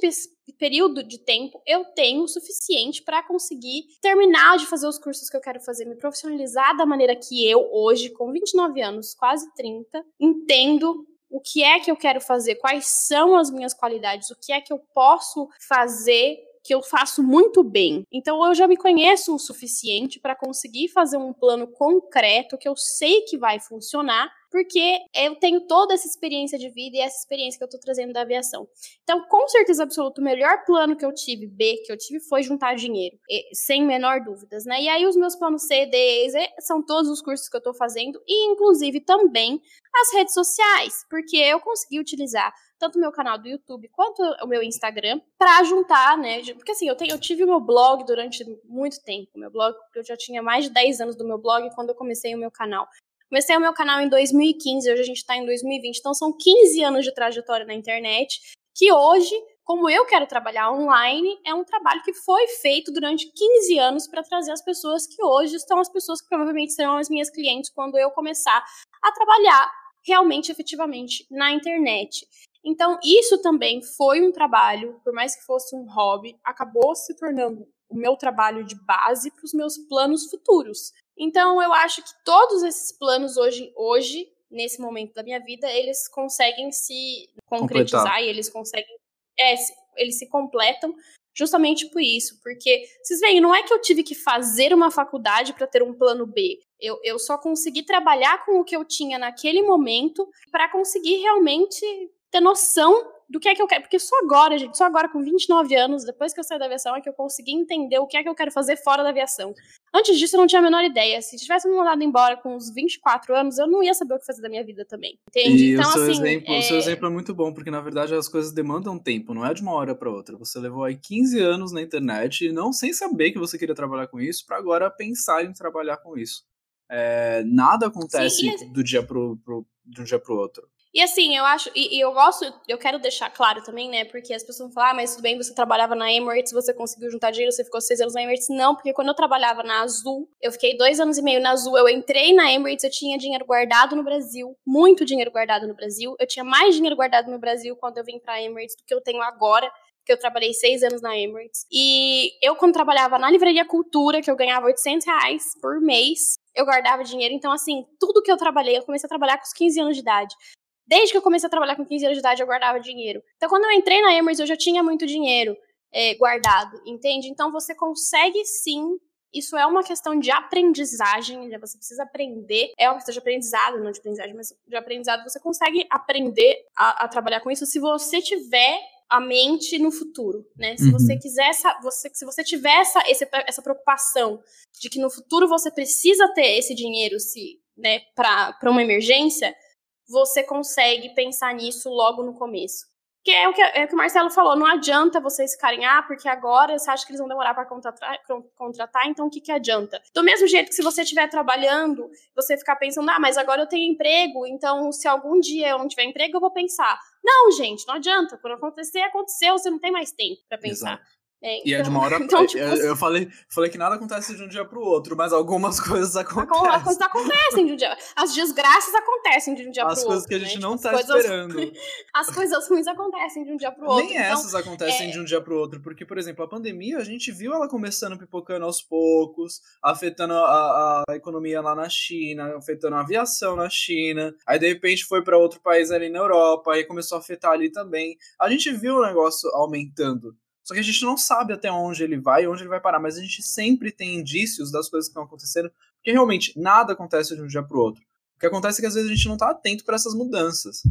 período de tempo, eu tenho o suficiente para conseguir terminar de fazer os cursos que eu quero fazer, me profissionalizar da maneira que eu, hoje, com 29 anos, quase 30, entendo o que é que eu quero fazer, quais são as minhas qualidades, o que é que eu posso fazer que eu faço muito bem. Então eu já me conheço o suficiente para conseguir fazer um plano concreto que eu sei que vai funcionar porque eu tenho toda essa experiência de vida e essa experiência que eu tô trazendo da aviação. Então, com certeza absoluta, o melhor plano que eu tive, B, que eu tive, foi juntar dinheiro, sem menor dúvidas, né? E aí os meus planos C, D, E, Z são todos os cursos que eu tô fazendo e, inclusive, também as redes sociais, porque eu consegui utilizar tanto o meu canal do YouTube quanto o meu Instagram para juntar, né? Porque assim, eu, tenho, eu tive o meu blog durante muito tempo. Meu blog, eu já tinha mais de 10 anos do meu blog quando eu comecei o meu canal. Comecei o meu canal em 2015, hoje a gente está em 2020, então são 15 anos de trajetória na internet, que hoje, como eu quero trabalhar online, é um trabalho que foi feito durante 15 anos para trazer as pessoas que hoje estão as pessoas que provavelmente serão as minhas clientes quando eu começar a trabalhar realmente, efetivamente, na internet. Então, isso também foi um trabalho, por mais que fosse um hobby, acabou se tornando o meu trabalho de base para os meus planos futuros. Então, eu acho que todos esses planos hoje, hoje, nesse momento da minha vida, eles conseguem se concretizar Completar. e eles conseguem. É, eles se completam justamente por isso. Porque, vocês veem, não é que eu tive que fazer uma faculdade para ter um plano B. Eu, eu só consegui trabalhar com o que eu tinha naquele momento para conseguir realmente ter noção do que é que eu quero. Porque só agora, gente, só agora com 29 anos, depois que eu saí da aviação, é que eu consegui entender o que é que eu quero fazer fora da aviação. Antes disso, eu não tinha a menor ideia. Se tivesse me mandado embora com uns 24 anos, eu não ia saber o que fazer da minha vida também. Entende? E então, o, seu assim, exemplo, é... o seu exemplo é muito bom, porque na verdade as coisas demandam tempo, não é de uma hora para outra. Você levou aí 15 anos na internet e não sem saber que você queria trabalhar com isso, para agora pensar em trabalhar com isso. É, nada acontece Sim, do dia pro, pro, de um dia pro outro. E assim, eu acho, e, e, eu gosto, eu quero deixar claro também, né? Porque as pessoas vão falar, ah, mas tudo bem, você trabalhava na Emirates, você conseguiu juntar dinheiro, você ficou seis anos na Emirates. Não, porque quando eu trabalhava na Azul, eu fiquei dois anos e meio na Azul, eu entrei na Emirates, eu tinha dinheiro guardado no Brasil, muito dinheiro guardado no Brasil. Eu tinha mais dinheiro guardado no Brasil quando eu vim pra Emirates do que eu tenho agora que eu trabalhei seis anos na Emirates. E eu, quando trabalhava na Livraria Cultura, que eu ganhava 800 reais por mês, eu guardava dinheiro. Então, assim, tudo que eu trabalhei, eu comecei a trabalhar com os 15 anos de idade. Desde que eu comecei a trabalhar com 15 anos de idade, eu guardava dinheiro. Então, quando eu entrei na Emirates, eu já tinha muito dinheiro é, guardado, entende? Então, você consegue sim. Isso é uma questão de aprendizagem, né? você precisa aprender. É uma questão de aprendizado, não de aprendizagem, mas de aprendizado. Você consegue aprender a, a trabalhar com isso se você tiver a mente no futuro, né? Se uhum. você quiser essa, você, se você tiver essa, esse, essa preocupação de que no futuro você precisa ter esse dinheiro, se, né, para uma emergência, você consegue pensar nisso logo no começo. Que é o que, é o que o Marcelo falou, não adianta vocês ficarem, ah, porque agora você acha que eles vão demorar para contratar, contratar, então o que, que adianta? Do mesmo jeito que se você estiver trabalhando, você ficar pensando, ah, mas agora eu tenho emprego, então se algum dia eu não tiver emprego, eu vou pensar. Não, gente, não adianta. Quando acontecer, aconteceu, você não tem mais tempo para pensar. Exato. É, então, e é de uma hora. Então, tipo, eu, eu, falei, falei que nada acontece de um dia pro outro, mas algumas coisas acontecem. As coisas acontecem de um dia. As desgraças acontecem de um dia as pro outro. As coisas que a gente né? não tipo, tá coisas, esperando. As coisas ruins acontecem de um dia pro outro. Nem então, essas acontecem é... de um dia pro outro, porque, por exemplo, a pandemia, a gente viu ela começando pipocando aos poucos, afetando a, a economia lá na China, afetando a aviação na China. Aí, de repente, foi para outro país ali na Europa, aí começou a afetar ali também. A gente viu o negócio aumentando. Só que a gente não sabe até onde ele vai e onde ele vai parar, mas a gente sempre tem indícios das coisas que estão acontecendo, porque realmente nada acontece de um dia para o outro. O que acontece é que às vezes a gente não está atento para essas mudanças.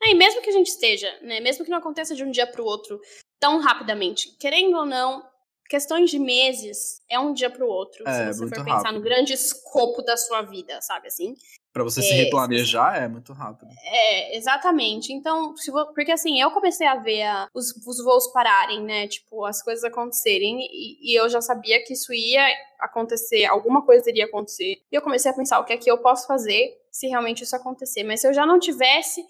É, e mesmo que a gente esteja, né, mesmo que não aconteça de um dia para o outro tão rapidamente, querendo ou não, questões de meses é um dia para o outro, é, se você for pensar rápido. no grande escopo da sua vida, sabe assim? Para você é, se replanejar é muito rápido. É, exatamente. Então, porque assim, eu comecei a ver a, os, os voos pararem, né? Tipo, as coisas acontecerem, e, e, eu já sabia que isso ia acontecer, alguma coisa iria acontecer. E eu comecei a pensar o que é que eu posso fazer se realmente isso acontecer. Mas se eu já não tivesse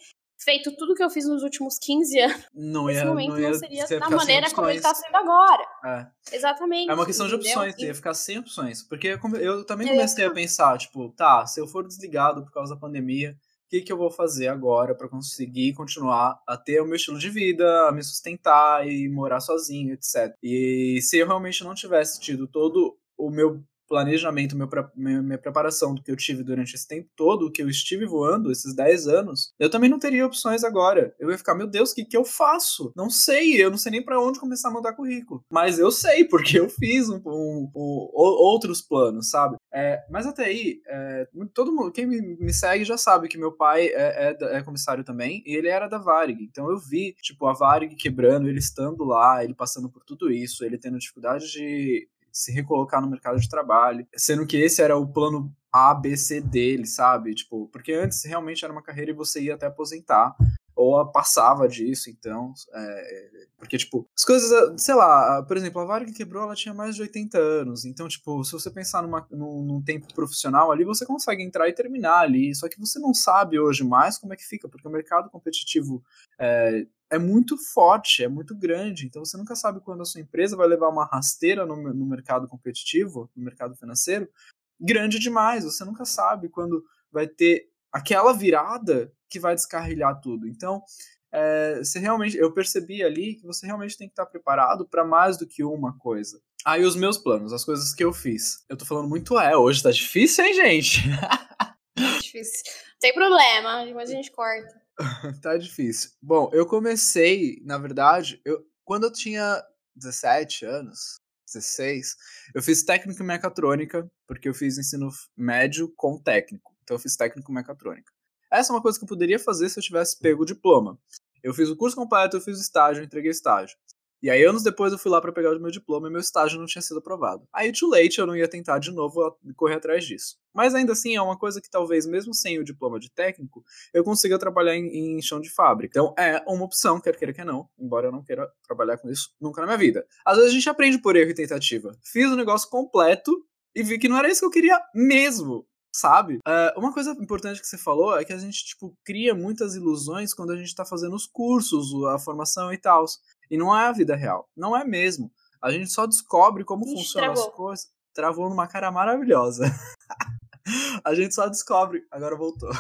feito tudo que eu fiz nos últimos 15 anos, não ia, momento não, ia, não seria da maneira como ele está sendo agora. É. Exatamente. É uma questão de opções, ia ficar sem opções. Porque eu também comecei a pensar, tipo, tá, se eu for desligado por causa da pandemia, o que, que eu vou fazer agora para conseguir continuar a ter o meu estilo de vida, a me sustentar e morar sozinho, etc. E se eu realmente não tivesse tido todo o meu planejamento, meu, minha, minha preparação do que eu tive durante esse tempo todo, que eu estive voando, esses 10 anos, eu também não teria opções agora. Eu ia ficar, meu Deus, o que, que eu faço? Não sei, eu não sei nem para onde começar a mandar currículo. Mas eu sei, porque eu fiz um, um, um, outros planos, sabe? É, mas até aí, é, todo mundo, quem me, segue já sabe que meu pai é, é, é, comissário também, e ele era da Varig. Então eu vi, tipo, a Varig quebrando, ele estando lá, ele passando por tudo isso, ele tendo dificuldade de se recolocar no mercado de trabalho, sendo que esse era o plano A, B, C dele, sabe? Tipo, porque antes realmente era uma carreira e você ia até aposentar ou passava disso, então, é, porque, tipo, as coisas, sei lá, por exemplo, a Varg quebrou, ela tinha mais de 80 anos, então, tipo, se você pensar numa, num, num, tempo profissional ali, você consegue entrar e terminar ali, só que você não sabe hoje mais como é que fica, porque o mercado competitivo é, é muito forte, é muito grande. Então você nunca sabe quando a sua empresa vai levar uma rasteira no, no mercado competitivo, no mercado financeiro, grande demais. Você nunca sabe quando vai ter aquela virada que vai descarrilhar tudo. Então, é, você realmente, eu percebi ali que você realmente tem que estar preparado para mais do que uma coisa. Aí ah, os meus planos, as coisas que eu fiz. Eu tô falando muito é, hoje tá difícil, hein, gente? difícil. Tem problema, mas a gente corta. tá difícil. Bom, eu comecei, na verdade, eu, quando eu tinha 17 anos, 16, eu fiz técnico em mecatrônica, porque eu fiz ensino médio com técnico. Então eu fiz técnico em mecatrônica. Essa é uma coisa que eu poderia fazer se eu tivesse pego o diploma. Eu fiz o curso completo, eu fiz o estágio, eu entreguei estágio. E aí, anos depois, eu fui lá para pegar o meu diploma e meu estágio não tinha sido aprovado. Aí, too late, eu não ia tentar de novo correr atrás disso. Mas ainda assim, é uma coisa que talvez, mesmo sem o diploma de técnico, eu consiga trabalhar em, em chão de fábrica. Então, é uma opção, quer queira, quer não, embora eu não queira trabalhar com isso nunca na minha vida. Às vezes a gente aprende por erro e tentativa. Fiz o negócio completo e vi que não era isso que eu queria mesmo sabe? Uh, uma coisa importante que você falou é que a gente, tipo, cria muitas ilusões quando a gente tá fazendo os cursos, a formação e tal. E não é a vida real. Não é mesmo. A gente só descobre como Ixi, funcionam travou. as coisas. Travou numa cara maravilhosa. a gente só descobre. Agora voltou.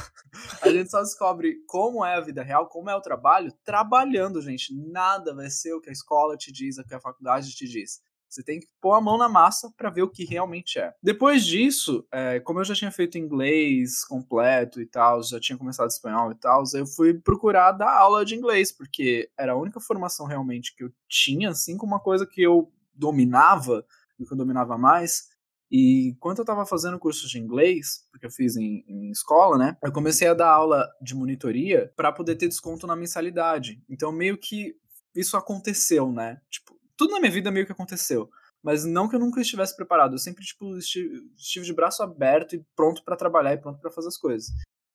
A gente só descobre como é a vida real, como é o trabalho, trabalhando, gente. Nada vai ser o que a escola te diz, o que a faculdade te diz. Você tem que pôr a mão na massa para ver o que realmente é. Depois disso, é, como eu já tinha feito inglês completo e tal, já tinha começado espanhol e tal, eu fui procurar dar aula de inglês, porque era a única formação realmente que eu tinha, assim, com uma coisa que eu dominava, que eu dominava mais. E enquanto eu estava fazendo curso de inglês, porque eu fiz em, em, escola, né? Eu comecei a dar aula de monitoria para poder ter desconto na mensalidade. Então, meio que isso aconteceu, né? Tipo, tudo na minha vida meio que aconteceu. Mas não que eu nunca estivesse preparado. Eu sempre, tipo, estive, de braço aberto e pronto para trabalhar e pronto para fazer as coisas.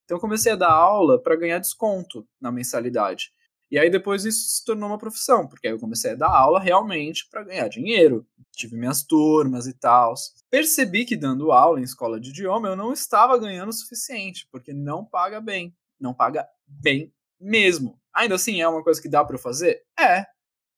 Então eu comecei a dar aula para ganhar desconto na mensalidade. E aí depois isso se tornou uma profissão, porque aí eu comecei a dar aula realmente para ganhar dinheiro. Tive minhas turmas e tal. Percebi que dando aula em escola de idioma eu não estava ganhando o suficiente, porque não paga bem. Não paga bem mesmo. Ainda assim, é uma coisa que dá para eu fazer? É,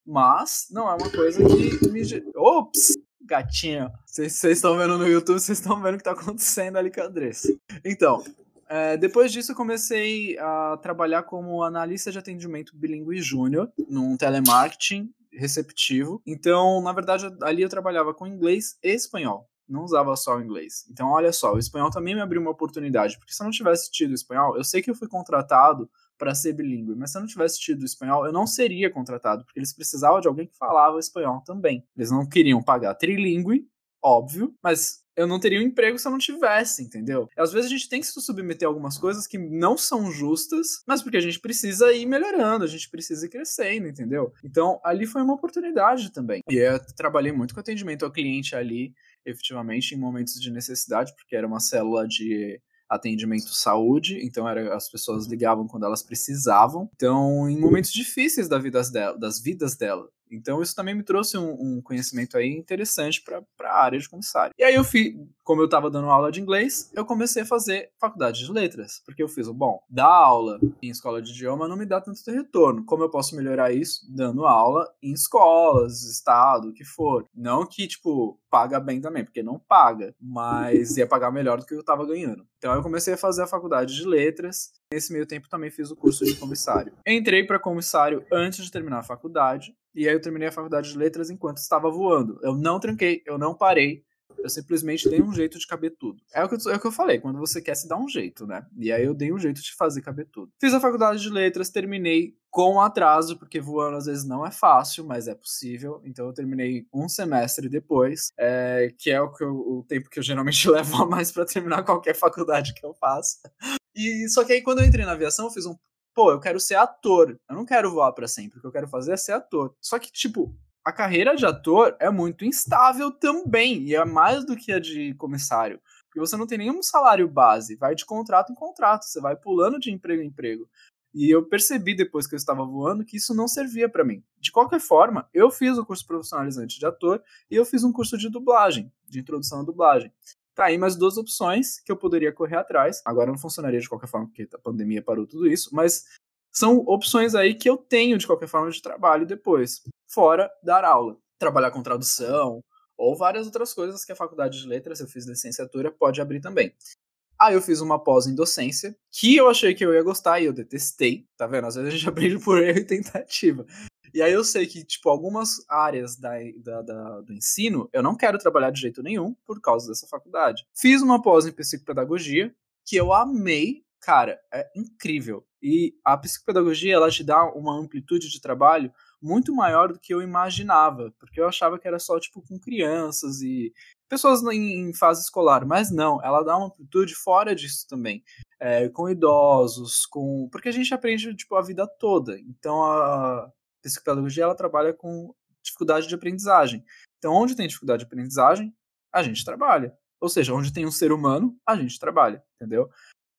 mas não é uma coisa que me. Ops! Gatinho. Vocês estão vendo no YouTube, vocês estão vendo o que está acontecendo ali com a Andressa. Então, é, depois disso, eu comecei a trabalhar como analista de atendimento bilíngue júnior num telemarketing receptivo. Então, na verdade, ali eu trabalhava com inglês e espanhol. Não usava só o inglês. Então, olha só, o espanhol também me abriu uma oportunidade. Porque se eu não tivesse tido espanhol, eu sei que eu fui contratado para ser bilíngue. Mas se eu não tivesse tido espanhol, eu não seria contratado, porque eles precisavam de alguém que falava espanhol também. Eles não queriam pagar trilingue, óbvio, mas eu não teria um emprego se eu não tivesse, entendeu? Às vezes a gente tem que se submeter a algumas coisas que não são justas, mas porque a gente precisa ir melhorando, a gente precisa ir crescendo, entendeu? Então, ali foi uma oportunidade também. E eu trabalhei muito com atendimento ao cliente ali, efetivamente, em momentos de necessidade, porque era uma célula de atendimento saúde, então era, as pessoas ligavam quando elas precisavam. Então, em momentos difíceis da vida das vidas dela. Então, isso também me trouxe um, um conhecimento aí interessante para a área de comissário. E aí, eu fiz, como eu estava dando aula de inglês, eu comecei a fazer faculdade de letras, porque eu fiz bom, dar aula em escola de idioma não me dá tanto retorno. Como eu posso melhorar isso? Dando aula em escolas, estado, o que for. Não que, tipo, paga bem também, porque não paga, mas ia pagar melhor do que eu estava ganhando. Então, eu comecei a fazer a faculdade de letras. Nesse meio tempo, também fiz o curso de comissário. Entrei para comissário antes de terminar a faculdade. E aí eu terminei a faculdade de letras enquanto estava voando. Eu não tranquei, eu não parei. Eu simplesmente dei um jeito de caber tudo. É o, que eu, é o que eu falei, quando você quer se dar um jeito, né? E aí eu dei um jeito de fazer caber tudo. Fiz a faculdade de letras, terminei com atraso, porque voando às vezes não é fácil, mas é possível. Então eu terminei um semestre depois, é, que é o, que eu, o tempo que eu geralmente levo a mais para terminar qualquer faculdade que eu faça. E só que aí quando eu entrei na aviação, eu fiz um pô, eu quero ser ator. Eu não quero voar para sempre. O que eu quero fazer é ser ator. Só que, tipo, a carreira de ator é muito instável também. E é mais do que a de comissário. Porque você não tem nenhum salário base. Vai de contrato em contrato. Você vai pulando de emprego em emprego. E eu percebi depois que eu estava voando que isso não servia para mim. De qualquer forma, eu fiz o curso profissionalizante de ator e eu fiz um curso de dublagem, de introdução à dublagem. Tá aí mais duas opções que eu poderia correr atrás. Agora não funcionaria de qualquer forma, porque a pandemia parou tudo isso, mas são opções aí que eu tenho de qualquer forma de trabalho depois, fora dar aula. Trabalhar com tradução, ou várias outras coisas que a faculdade de letras, eu fiz licenciatura, pode abrir também. Aí eu fiz uma pós em docência, que eu achei que eu ia gostar e eu detestei, tá vendo? Às vezes a gente aprende por erro e tentativa. E aí eu sei que, tipo, algumas áreas da, da, da, do ensino eu não quero trabalhar de jeito nenhum por causa dessa faculdade. Fiz uma pós em psicopedagogia, que eu amei, cara, é incrível. E a psicopedagogia, ela te dá uma amplitude de trabalho muito maior do que eu imaginava, porque eu achava que era só, tipo, com crianças e pessoas em, em fase escolar, mas não, ela dá uma amplitude fora disso também. É, com idosos, com. Porque a gente aprende, tipo, a vida toda. Então a, psicopedagogia ela trabalha com dificuldade de aprendizagem. Então, onde tem dificuldade de aprendizagem, a gente trabalha. Ou seja, onde tem um ser humano, a gente trabalha, entendeu?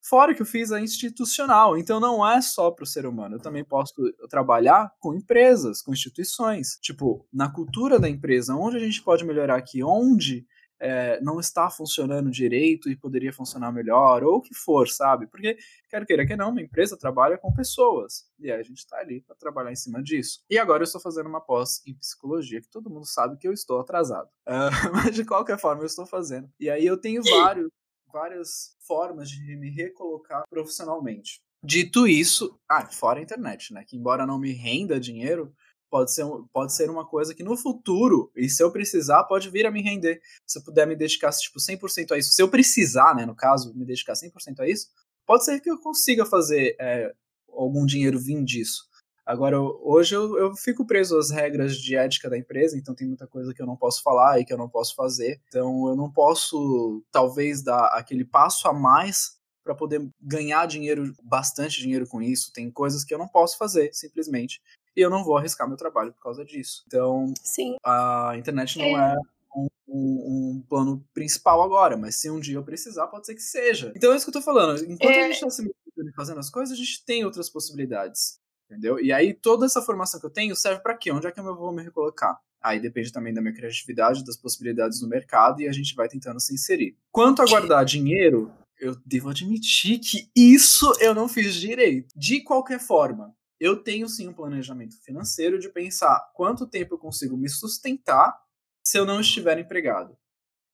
Fora que eu fiz a institucional, então não é só para o ser humano. Eu também posso trabalhar com empresas, com instituições. Tipo, na cultura da empresa, onde a gente pode melhorar aqui, onde é, não está funcionando direito e poderia funcionar melhor, ou o que for, sabe? Porque, quer queira que não, uma empresa trabalha com pessoas, e aí a gente está ali para trabalhar em cima disso. E agora eu estou fazendo uma pós em psicologia, que todo mundo sabe que eu estou atrasado. Uh, mas de qualquer forma eu estou fazendo. E aí eu tenho vários, várias formas de me recolocar profissionalmente. Dito isso, ah, fora a internet, né? Que embora não me renda dinheiro, pode ser, pode ser uma coisa que no futuro, e se eu precisar, pode vir a me render. Se eu puder me dedicar tipo, 100% a isso, se eu precisar, né, no caso, me dedicar 100% a isso, pode ser que eu consiga fazer é, algum dinheiro vir disso. Agora, hoje eu, eu fico preso às regras de ética da empresa, então tem muita coisa que eu não posso falar e que eu não posso fazer. Então eu não posso, talvez, dar aquele passo a mais para poder ganhar dinheiro, bastante dinheiro com isso. Tem coisas que eu não posso fazer, simplesmente eu não vou arriscar meu trabalho por causa disso. Então, Sim. a internet não é, é um, um, um, plano principal agora, mas se um dia eu precisar, pode ser que seja. Então é isso que eu tô falando. Enquanto é... a gente tá se fazendo as coisas, a gente tem outras possibilidades. Entendeu? E aí toda essa formação que eu tenho serve para quê? Onde é que eu vou me recolocar? Aí depende também da minha criatividade, das possibilidades no mercado e a gente vai tentando se inserir. Quanto a guardar dinheiro, eu devo admitir que isso eu não fiz direito. De qualquer forma, eu tenho sim um planejamento financeiro de pensar quanto tempo eu consigo me sustentar se eu não estiver empregado.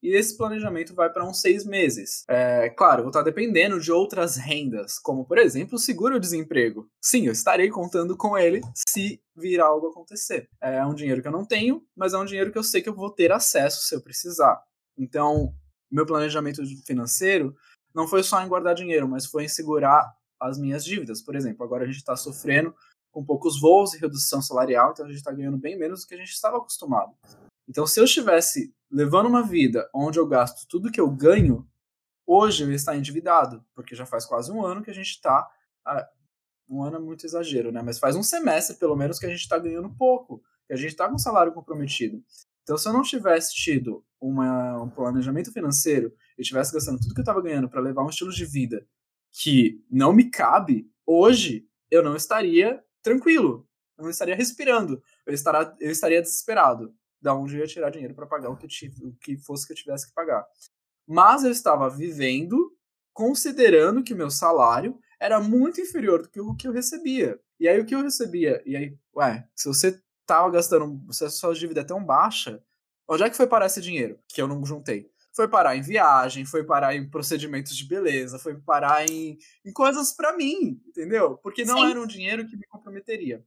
E esse planejamento vai para uns seis meses. É, claro, vou estar dependendo de outras rendas, como por exemplo o seguro-desemprego. Sim, eu estarei contando com ele se vir algo acontecer. É um dinheiro que eu não tenho, mas é um dinheiro que eu sei que eu vou ter acesso se eu precisar. Então, meu planejamento financeiro não foi só em guardar dinheiro, mas foi em segurar as minhas dívidas. Por exemplo, agora a gente está sofrendo com poucos voos e redução salarial, então a gente está ganhando bem menos do que a gente estava acostumado. Então, se eu estivesse levando uma vida onde eu gasto tudo que eu ganho, hoje eu ia estar endividado, porque já faz quase um ano que a gente está. Um ano é muito exagero, né? Mas faz um semestre, pelo menos, que a gente está ganhando pouco, que a gente está com salário comprometido. Então, se eu não tivesse tido uma, um planejamento financeiro e estivesse gastando tudo que eu estava ganhando para levar um estilo de vida que não me cabe, hoje eu não estaria tranquilo, eu não estaria respirando, eu, estaria, eu estaria desesperado da onde eu ia tirar dinheiro para pagar o que, tive, o que fosse que eu tivesse que pagar. Mas eu estava vivendo considerando que meu salário era muito inferior do que o que eu recebia. E aí o que eu recebia? E aí, ué, se você tava gastando, se a sua dívida é tão baixa, onde é que foi parar esse dinheiro que eu não juntei? Foi parar em viagem, foi parar em procedimentos de beleza, foi parar em, em coisas para mim, entendeu? Porque não Sim. era um dinheiro que me comprometeria.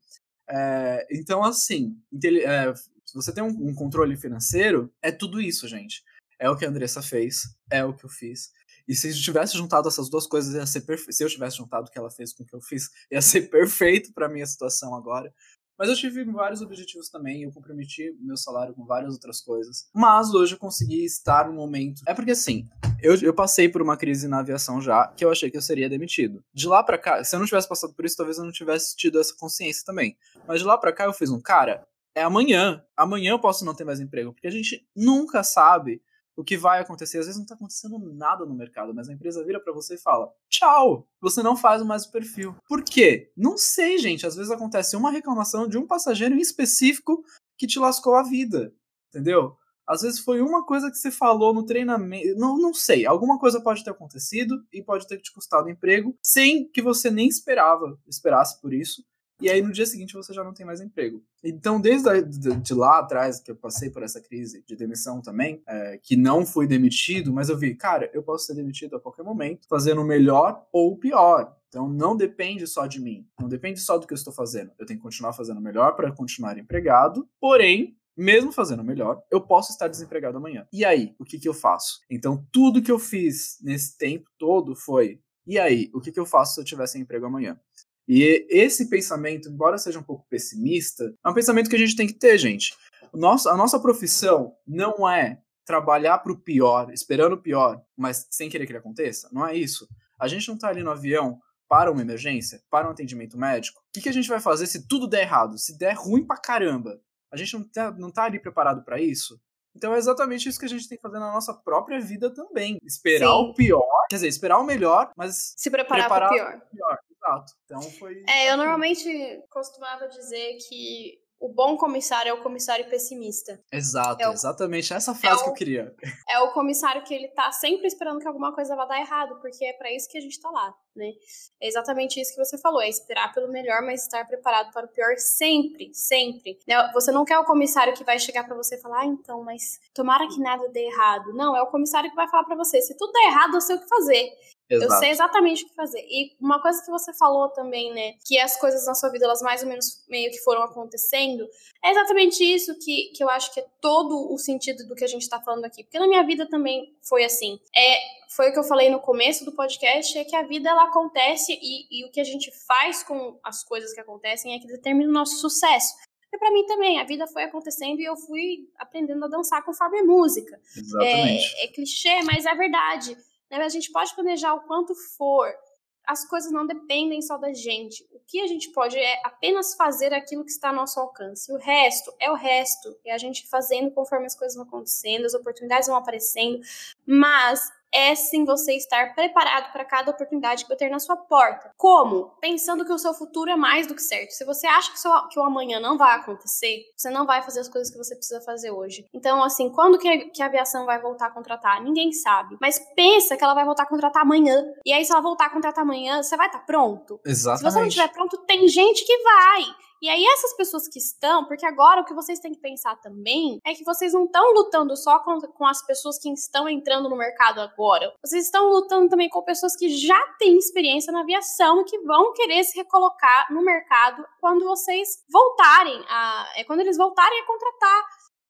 É, então, assim, é, se você tem um, um controle financeiro, é tudo isso, gente. É o que a Andressa fez, é o que eu fiz. E se eu tivesse juntado essas duas coisas, ia ser perfeito. Se eu tivesse juntado o que ela fez com o que eu fiz, ia ser perfeito para minha situação agora. Mas eu tive vários objetivos também, eu comprometi meu salário com várias outras coisas. Mas hoje eu consegui estar no momento. É porque assim, eu, eu passei por uma crise na aviação já, que eu achei que eu seria demitido. De lá para cá, se eu não tivesse passado por isso, talvez eu não tivesse tido essa consciência também. Mas de lá para cá eu fiz um, cara, é amanhã. Amanhã eu posso não ter mais emprego, porque a gente nunca sabe o que vai acontecer. Às vezes não está acontecendo nada no mercado, mas a empresa vira para você e fala: tchau, você não faz mais o perfil. Por quê? Não sei, gente. Às vezes acontece uma reclamação de um passageiro em específico que te lascou a vida, entendeu? Às vezes foi uma coisa que você falou no treinamento. Não, não sei. Alguma coisa pode ter acontecido e pode ter te custado emprego sem que você nem esperava, esperasse por isso e aí no dia seguinte você já não tem mais emprego. Então, desde a, de, de, lá atrás, que eu passei por essa crise de demissão também, é, que não fui demitido, mas eu vi, cara, eu posso ser demitido a qualquer momento, fazendo melhor ou pior. Então, não depende só de mim, não depende só do que eu estou fazendo. Eu tenho que continuar fazendo melhor para continuar empregado, porém, mesmo fazendo melhor, eu posso estar desempregado amanhã. E aí, o que, que eu faço? Então, tudo que eu fiz nesse tempo todo foi: e aí, o que, que eu faço se eu tivesse emprego amanhã? E esse pensamento, embora seja um pouco pessimista, é um pensamento que a gente tem que ter, gente. O nosso, a nossa profissão não é trabalhar para o pior, esperando o pior, mas sem querer que ele aconteça. Não é isso. A gente não está ali no avião para uma emergência, para um atendimento médico. O que, que a gente vai fazer se tudo der errado, se der ruim pra caramba? A gente não tá, não tá ali preparado para isso? Então é exatamente isso que a gente tem que fazer na nossa própria vida também. Esperar Sim. o pior, quer dizer, esperar o melhor, mas se preparar, preparar para o pior. pior. Exato. Então foi. É, eu normalmente costumava dizer que o bom comissário é o comissário pessimista. Exato, é o, exatamente essa frase é o, que eu queria. É o comissário que ele tá sempre esperando que alguma coisa vá dar errado, porque é para isso que a gente tá lá, né? É exatamente isso que você falou, é esperar pelo melhor, mas estar preparado para o pior sempre, sempre. Né? Você não quer o comissário que vai chegar para você e falar, ah, então, mas tomara que nada dê errado. Não, é o comissário que vai falar para você, se tudo der errado, eu sei o que fazer. Exato. Eu sei exatamente o que fazer. E uma coisa que você falou também, né, que as coisas na sua vida, elas mais ou menos meio que foram acontecendo, é exatamente isso que, que eu acho que é todo o sentido do que a gente tá falando aqui. Porque na minha vida também foi assim. É, foi o que eu falei no começo do podcast, é que a vida ela acontece e, e o que a gente faz com as coisas que acontecem é que determina o nosso sucesso. E para mim também, a vida foi acontecendo e eu fui aprendendo a dançar conforme a música. Exatamente. É, é clichê, mas é verdade. Né? A gente pode planejar o quanto for, as coisas não dependem só da gente. O que a gente pode é apenas fazer aquilo que está ao nosso alcance. O resto é o resto. É a gente fazendo conforme as coisas vão acontecendo, as oportunidades vão aparecendo. Mas é sim você estar preparado para cada oportunidade que bater na sua porta. Como? Pensando que o seu futuro é mais do que certo. Se você acha que, seu, que o amanhã não vai acontecer, você não vai fazer as coisas que você precisa fazer hoje. Então, assim, quando que a, que a aviação vai voltar a contratar? Ninguém sabe. Mas pensa que ela vai voltar a contratar amanhã. E aí, se ela voltar a contratar amanhã, você vai estar tá pronto? Exatamente. Se você não estiver pronto, tem gente que vai. E aí, essas pessoas que estão, porque agora o que vocês têm que pensar também é que vocês não estão lutando só com, com as pessoas que estão entrando no mercado agora. Vocês estão lutando também com pessoas que já têm experiência na aviação e que vão querer se recolocar no mercado quando vocês voltarem a. É quando eles voltarem a contratar.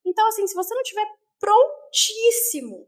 Então, assim, se você não tiver prontíssimo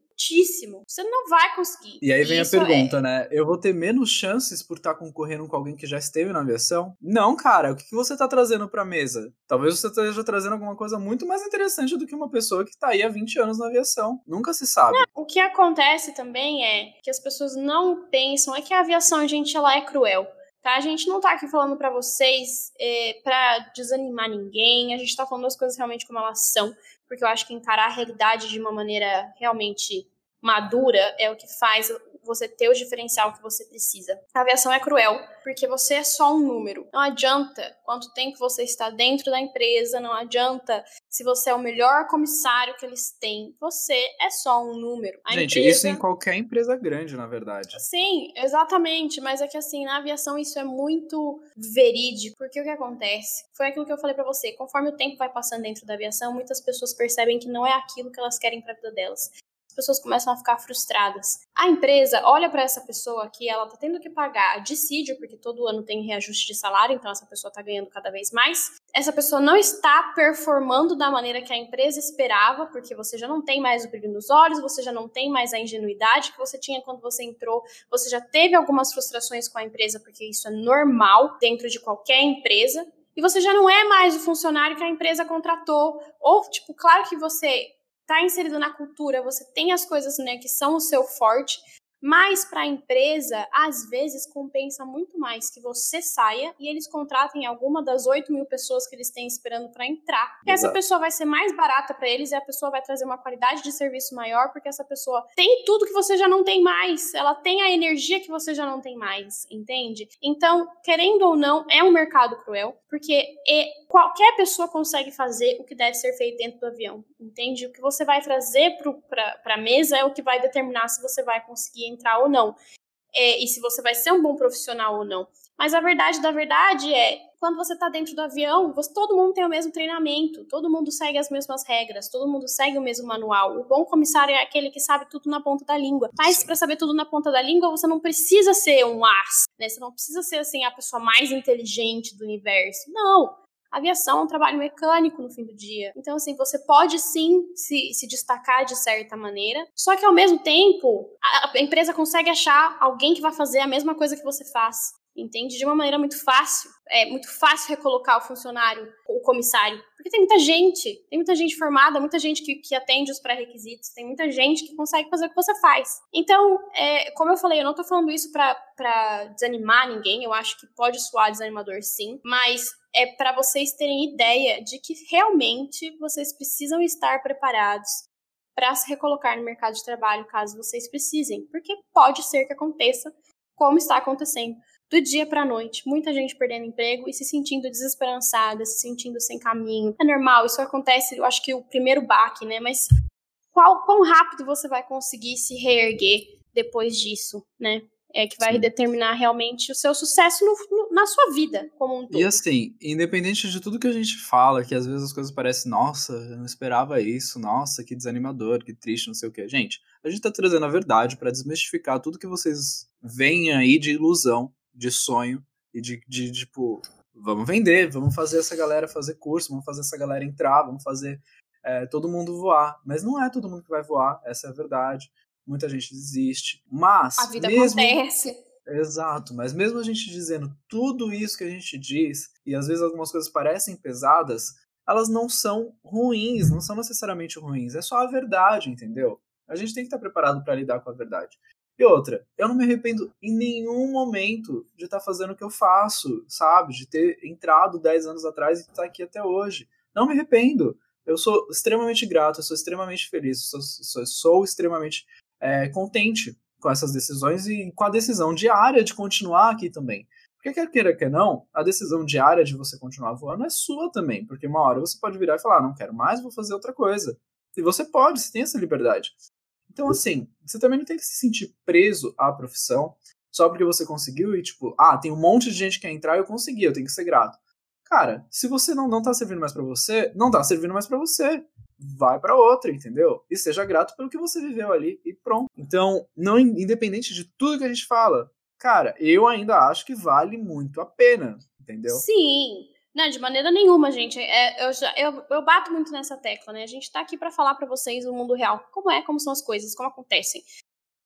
Você não vai conseguir. E aí vem Isso a pergunta, é... né? Eu vou ter menos chances por estar concorrendo com alguém que já esteve na aviação? Não, cara. O que, você está trazendo pra mesa? Talvez você esteja trazendo alguma coisa muito mais interessante do que uma pessoa que está aí há 20 anos na aviação. Nunca se sabe. Não, o que acontece também é que as pessoas não pensam é que a aviação, gente, ela é cruel. Tá? A gente não tá aqui falando para vocês é, para desanimar ninguém, a gente tá falando as coisas realmente como elas são, porque eu acho que encarar a realidade de uma maneira realmente madura é o que faz você ter o diferencial que você precisa. A aviação é cruel, porque você é só um número. Não adianta quanto tempo você está dentro da empresa, não adianta se você é o melhor comissário que eles têm. Você é só um número. A Gente, empresa... isso em qualquer empresa grande, na verdade. Sim, exatamente. Mas é que assim, na aviação isso é muito verídico, porque o que acontece? Foi aquilo que eu falei para você. Conforme o tempo vai passando dentro da aviação, muitas pessoas percebem que não é aquilo que elas querem para a vida delas as pessoas começam a ficar frustradas. A empresa olha para essa pessoa que ela tá tendo que pagar dissídio, porque todo ano tem reajuste de salário, então essa pessoa tá ganhando cada vez mais. Essa pessoa não está performando da maneira que a empresa esperava, porque você já não tem mais o brilho nos olhos, você já não tem mais a ingenuidade que você tinha quando você entrou, você já teve algumas frustrações com a empresa, porque isso é normal dentro de qualquer empresa. E você já não é mais o funcionário que a empresa contratou. Ou, tipo, claro que você está inserido na cultura, você tem as coisas né, que são o seu forte, mas para a empresa, às vezes, compensa muito mais que você saia e eles contratem alguma das 8 mil pessoas que eles têm esperando para entrar. Essa pessoa vai ser mais barata para eles e a pessoa vai trazer uma qualidade de serviço maior, porque essa pessoa tem tudo que você já não tem mais. Ela tem a energia que você já não tem mais, entende? Então, querendo ou não, é um mercado cruel, porque qualquer pessoa consegue fazer o que deve ser feito dentro do avião, entende? O que você vai trazer para a mesa é o que vai determinar se você vai conseguir entrar ou não. É, e se você vai ser um bom profissional ou não. Mas a verdade da verdade é, quando você está dentro do avião, você, todo mundo tem o mesmo treinamento, todo mundo segue as mesmas regras, todo mundo segue o mesmo manual. O bom comissário é aquele que sabe tudo na ponta da língua. Mas para saber tudo na ponta da língua, você não precisa ser um as, né? Você não precisa ser assim a pessoa mais inteligente do universo. Não aviação é um trabalho mecânico no fim do dia. Então, assim, você pode sim se, se destacar de certa maneira, só que ao mesmo tempo, a, a empresa consegue achar alguém que vai fazer a mesma coisa que você faz entende? De uma maneira muito fácil. É muito fácil recolocar o funcionário, o comissário, porque tem muita gente, tem muita gente formada, muita gente que, que atende os pré-requisitos, tem muita gente que consegue fazer o que você faz. Então, é, como eu falei, eu não tô falando isso para desanimar ninguém, eu acho que pode soar desanimador sim, mas é para vocês terem ideia de que realmente vocês precisam estar preparados para se recolocar no mercado de trabalho caso vocês precisem, porque pode ser que aconteça como está acontecendo do dia para a noite, muita gente perdendo emprego e se sentindo desesperançada, se sentindo sem caminho. É normal, isso acontece, eu acho que o primeiro baque, né? Mas qual, quão rápido você vai conseguir se reerguer depois disso, né? É que vai Sim. determinar realmente o seu sucesso no, no, na sua vida como um todo. E assim, independente de tudo que a gente fala, que às vezes as coisas parecem, nossa, eu não esperava isso, nossa, que desanimador, que triste, não sei o que. Gente, a gente tá trazendo a verdade para desmistificar tudo que vocês veem aí de ilusão de sonho e de, de, tipo, vamos vender, vamos fazer essa galera fazer curso, vamos fazer essa galera entrar, vamos fazer é, todo mundo voar. Mas não é todo mundo que vai voar, essa é a verdade. Muita gente desiste. Mas. A vida mesmo... acontece. Exato, mas mesmo a gente dizendo tudo isso que a gente diz, e às vezes algumas coisas parecem pesadas, elas não são ruins, não são necessariamente ruins, é só a verdade, entendeu? A gente tem que estar preparado para lidar com a verdade. E outra, eu não me arrependo em nenhum momento de estar tá fazendo o que eu faço, sabe? De ter entrado 10 anos atrás e estar tá aqui até hoje. Não me arrependo. Eu sou extremamente grato, eu sou extremamente feliz, sou, sou, sou extremamente é, contente com essas decisões e com a decisão diária de continuar aqui também. Porque quer queira, quer não, a decisão diária de você continuar voando é sua também. Porque uma hora você pode virar e falar, ah, não quero mais, vou fazer outra coisa. E você pode, você tem essa liberdade. Então, assim, você também não tem que se sentir preso à profissão só porque você conseguiu e, tipo, ah, tem um monte de gente que quer entrar e eu consegui, eu tenho que ser grato. Cara, se você não, não tá servindo mais para você, não tá servindo mais para você. Vai para outra, entendeu? E seja grato pelo que você viveu ali e pronto. Então, não independente de tudo que a gente fala, cara, eu ainda acho que vale muito a pena, entendeu? Sim, não, de maneira nenhuma, gente. É, eu, já, eu, eu bato muito nessa tecla, né? A gente tá aqui para falar para vocês o mundo real. Como é, como são as coisas, como acontecem.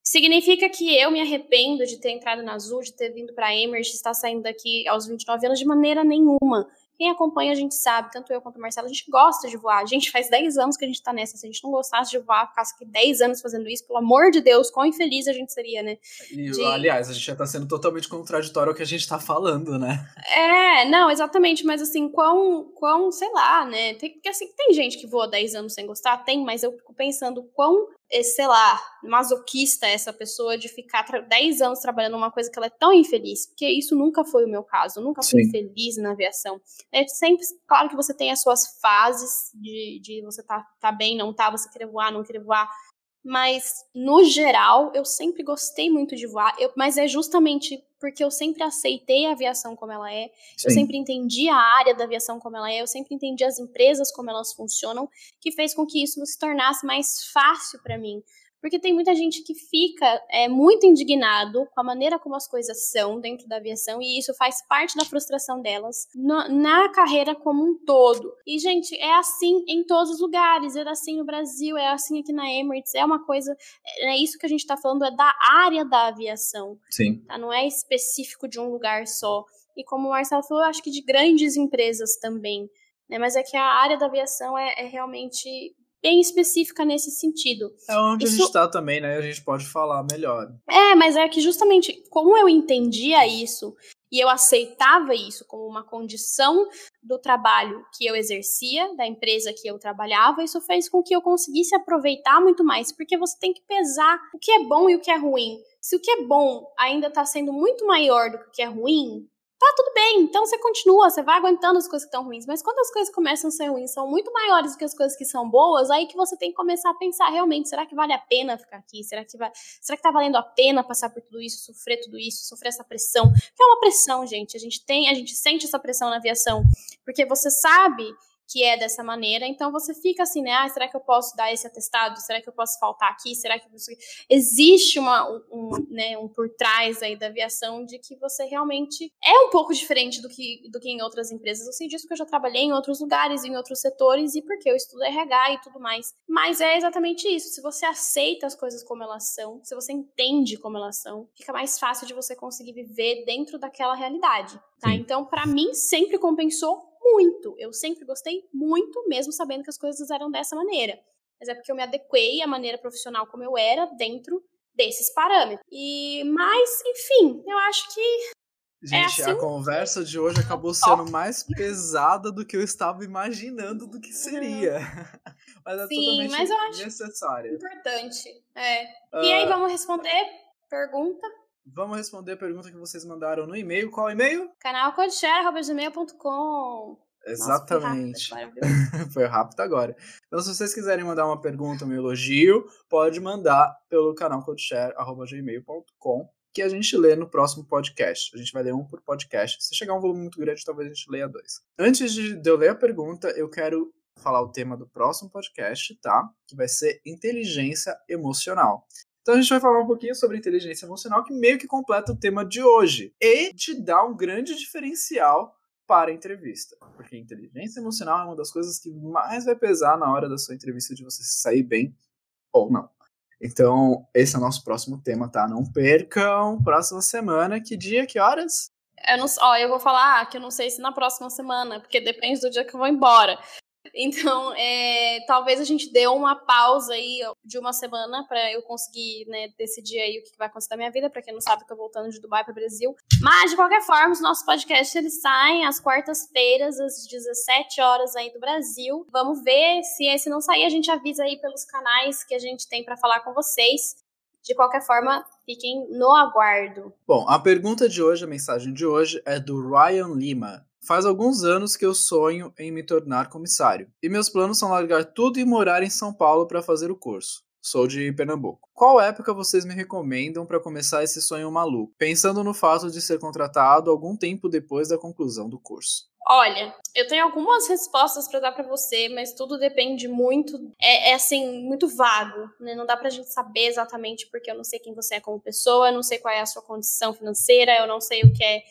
Significa que eu me arrependo de ter entrado na Azul, de ter vindo pra Emerge, estar saindo daqui aos 29 anos, de maneira nenhuma. Quem acompanha a gente sabe, tanto eu quanto o Marcelo, a gente gosta de voar. A gente faz 10 anos que a gente tá nessa. Se a gente não gostasse de voar, ficasse aqui 10 anos fazendo isso, pelo amor de Deus, quão infeliz a gente seria, né? E, de... aliás, a gente já tá sendo totalmente contraditório ao que a gente tá falando, né? É, não, exatamente, mas assim, quão, quão sei lá, né? Tem, porque assim, tem gente que voa 10 anos sem gostar, tem, mas eu fico pensando quão sei lá, masoquista essa pessoa de ficar 10 anos trabalhando numa coisa que ela é tão infeliz, porque isso nunca foi o meu caso, eu nunca fui Sim. feliz na aviação. É sempre, claro que você tem as suas fases de, de você tá, tá bem, não tá, você querer voar, não querer voar, mas no geral eu sempre gostei muito de voar, eu, mas é justamente porque eu sempre aceitei a aviação como ela é, Sim. eu sempre entendi a área da aviação como ela é, eu sempre entendi as empresas como elas funcionam, que fez com que isso se tornasse mais fácil para mim. Porque tem muita gente que fica é, muito indignado com a maneira como as coisas são dentro da aviação e isso faz parte da frustração delas no, na carreira como um todo. E, gente, é assim em todos os lugares. É assim no Brasil, é assim aqui na Emirates. É uma coisa. É, é isso que a gente está falando, é da área da aviação. Sim. Tá? Não é específico de um lugar só. E como o Marcelo falou, eu acho que de grandes empresas também. Né? Mas é que a área da aviação é, é realmente bem específica nesse sentido. É onde Isso... a gente tá também, né? A gente pode falar melhor. É, mas é que justamente como eu entendia isso e eu aceitava isso como uma condição do trabalho que eu exercia, da empresa que eu trabalhava, isso fez com que eu conseguisse aproveitar muito mais, porque você tem que pesar o que é bom e o que é ruim. Se o que é bom ainda está sendo muito maior do que o que é ruim, tá tudo bem. Então você continua, você vai aguentando as coisas que estão ruins. Mas quando as coisas começam a ser ruins, são muito maiores do que as coisas que são boas, aí que você tem que começar a pensar realmente, será que vale a pena ficar aqui? Será que vai, será que tá valendo a pena passar por tudo isso, sofrer tudo isso, sofrer essa pressão? Que é uma pressão, gente. A gente tem, a gente sente essa pressão na aviação, porque você sabe que é dessa maneira. Então você fica assim, né? Ah, será que eu posso dar esse atestado? Será que eu posso faltar aqui? Será que você... existe uma, um, né, um por trás aí da aviação de que você realmente é um pouco diferente do que, do que em outras empresas. Eu sei disso porque eu já trabalhei em outros lugares, em outros setores e porque eu estudo RH e tudo mais. Mas é exatamente isso. Se você aceita as coisas como elas são, se você entende como elas são, fica mais fácil de você conseguir viver dentro daquela realidade, tá? Então, para mim sempre compensou muito. Eu sempre gostei muito, mesmo sabendo que as coisas eram dessa maneira. Mas é porque eu me adequei à maneira profissional como eu era dentro desses parâmetros. E, mas, enfim, eu acho que. É Gente, é assim... a conversa de hoje acabou sendo mais pesada do que eu estava imaginando do que seria. mas é Sim, totalmente mas eu acho necessária. Importante. É. Uh... E aí, ah. vamos responder pergunta? Vamos responder a pergunta que vocês mandaram no e-mail. Qual e-mail? canalcodeshare.gmail.com Exatamente. Nossa, foi, rápido, foi rápido agora. Então, se vocês quiserem mandar uma pergunta, um elogio, pode mandar pelo canal codeshare.gmail.com que a gente lê no próximo podcast. A gente vai ler um por podcast. Se chegar um volume muito grande, talvez a gente leia dois. Antes de eu ler a pergunta, eu quero falar o tema do próximo podcast, tá? Que vai ser inteligência emocional. Então a gente vai falar um pouquinho sobre inteligência emocional, que meio que completa o tema de hoje. E te dá um grande diferencial para a entrevista. Porque inteligência emocional é uma das coisas que mais vai pesar na hora da sua entrevista de você sair bem ou não. Então, esse é o nosso próximo tema, tá? Não percam, próxima semana, que dia, que horas? Eu não, ó, eu vou falar que eu não sei se na próxima semana, porque depende do dia que eu vou embora. Então, é, talvez a gente dê uma pausa aí de uma semana para eu conseguir né, decidir aí o que vai acontecer na minha vida. Para quem não sabe, eu tô voltando de Dubai para Brasil. Mas, de qualquer forma, os nossos podcasts eles saem às quartas-feiras, às 17 horas aí do Brasil. Vamos ver se esse não sair, a gente avisa aí pelos canais que a gente tem para falar com vocês. De qualquer forma, fiquem no aguardo. Bom, a pergunta de hoje, a mensagem de hoje é do Ryan Lima. Faz alguns anos que eu sonho em me tornar comissário, e meus planos são largar tudo e morar em São Paulo para fazer o curso. Sou de Pernambuco. Qual época vocês me recomendam para começar esse sonho maluco? Pensando no fato de ser contratado algum tempo depois da conclusão do curso. Olha, eu tenho algumas respostas para dar para você, mas tudo depende muito. É, é, assim, muito vago, né? Não dá pra gente saber exatamente porque eu não sei quem você é como pessoa, eu não sei qual é a sua condição financeira, eu não sei o que é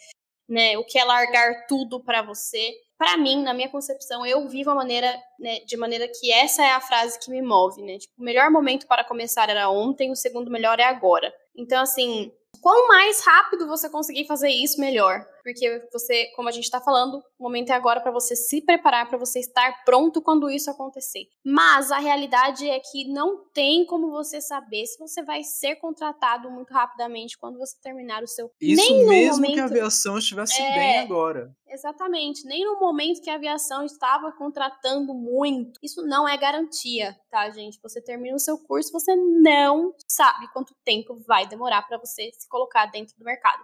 né? O que é largar tudo para você? Para mim, na minha concepção, eu vivo a maneira, né, de maneira que essa é a frase que me move, né? Tipo, o melhor momento para começar era ontem, o segundo melhor é agora. Então, assim, quanto mais rápido você conseguir fazer isso, melhor. Porque você, como a gente está falando, o momento é agora para você se preparar, para você estar pronto quando isso acontecer. Mas a realidade é que não tem como você saber se você vai ser contratado muito rapidamente quando você terminar o seu. Isso Nem mesmo momento... que a aviação estivesse é... bem agora. Exatamente. Nem no momento que a aviação estava contratando muito. Isso não é garantia, tá, gente? Você termina o seu curso, você não sabe quanto tempo vai demorar para você se colocar dentro do mercado.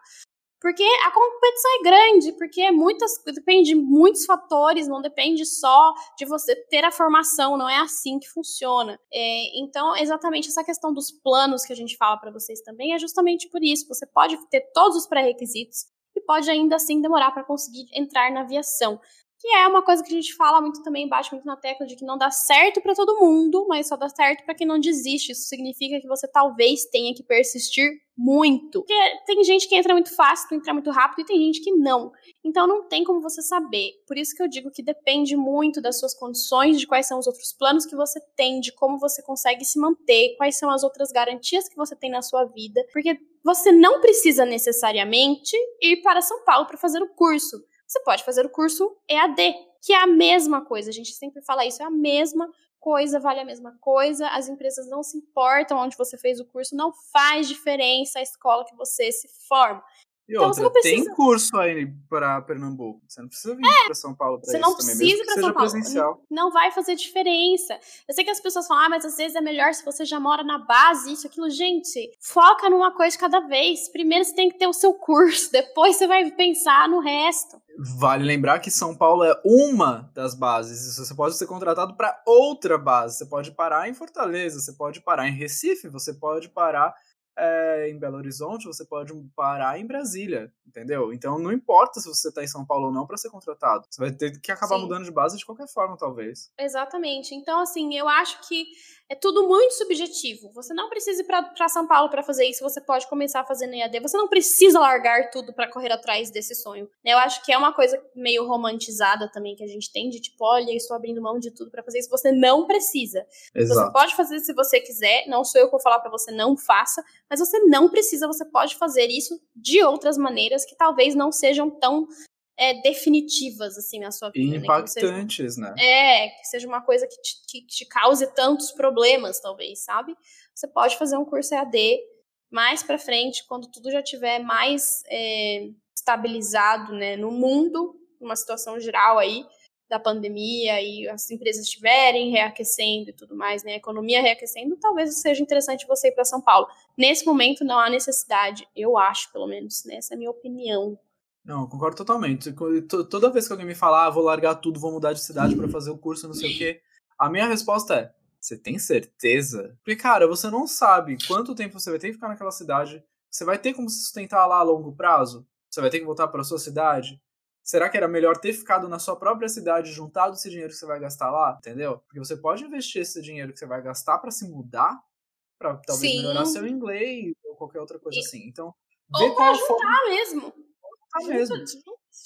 Porque a competição é grande, porque é muitas, depende de muitos fatores, não depende só de você ter a formação, não é assim que funciona. É, então, exatamente essa questão dos planos que a gente fala para vocês também é justamente por isso. Você pode ter todos os pré-requisitos e pode ainda assim demorar para conseguir entrar na aviação que é uma coisa que a gente fala muito também, bate muito na tecla de que não dá certo para todo mundo, mas só dá certo para quem não desiste. Isso significa que você talvez tenha que persistir muito. Porque tem gente que entra muito fácil, que entra muito rápido, e tem gente que não. Então não tem como você saber. Por isso que eu digo que depende muito das suas condições, de quais são os outros planos que você tem, de como você consegue se manter, quais são as outras garantias que você tem na sua vida. Porque você não precisa necessariamente ir para São Paulo para fazer o curso você pode fazer o curso EAD, que é a mesma coisa. A gente sempre fala isso, é a mesma coisa, vale a mesma coisa. As empresas não se importam onde você fez o curso, não faz diferença a escola que você se forma. E então, outra, precisa... tem curso aí para Pernambuco. Você não precisa vir é, para São Paulo isso Você não também, precisa para São Paulo. Presencial. Não vai fazer diferença. Eu sei que as pessoas falam, ah, mas às vezes é melhor se você já mora na base, isso, aquilo. Gente, foca numa coisa de cada vez. Primeiro você tem que ter o seu curso, depois você vai pensar no resto. Vale lembrar que São Paulo é uma das bases. Você pode ser contratado para outra base. Você pode parar em Fortaleza, você pode parar em Recife, você pode parar é, em Belo Horizonte, você pode parar em Brasília, entendeu? Então não importa se você está em São Paulo ou não para ser contratado. Você vai ter que acabar Sim. mudando de base de qualquer forma, talvez. Exatamente. Então, assim, eu acho que é tudo muito subjetivo. Você não precisa ir para São Paulo para fazer isso, você pode começar a fazer no EAD. Você não precisa largar tudo para correr atrás desse sonho. Eu acho que é uma coisa meio romantizada também que a gente tem de tipo, olha, estou abrindo mão de tudo para fazer isso. Você não precisa. Exato. Você pode fazer se você quiser, não sou eu que vou falar para você não faça, mas você não precisa, você pode fazer isso de outras maneiras que talvez não sejam tão é, definitivas, assim, na sua vida. Impactantes, né? Seja, é, que seja uma coisa que te, que te cause tantos problemas, talvez, sabe? Você pode fazer um curso EAD mais para frente, quando tudo já tiver mais é, estabilizado, né, no mundo, uma situação geral aí da pandemia e as empresas estiverem reaquecendo e tudo mais, né, a economia reaquecendo, talvez seja interessante você ir para São Paulo. Nesse momento não há necessidade, eu acho, pelo menos, né, essa é a minha opinião. Não, concordo totalmente. Toda vez que alguém me falar, ah, vou largar tudo, vou mudar de cidade para fazer o curso, não sei o quê, a minha resposta é: você tem certeza? Porque, cara, você não sabe quanto tempo você vai ter que ficar naquela cidade. Você vai ter como se sustentar lá a longo prazo? Você vai ter que voltar para sua cidade? Será que era melhor ter ficado na sua própria cidade, juntado esse dinheiro que você vai gastar lá? Entendeu? Porque você pode investir esse dinheiro que você vai gastar para se mudar, para talvez Sim. melhorar seu inglês ou qualquer outra coisa e... assim. Então, ou pra juntar forma... mesmo Tá mesmo.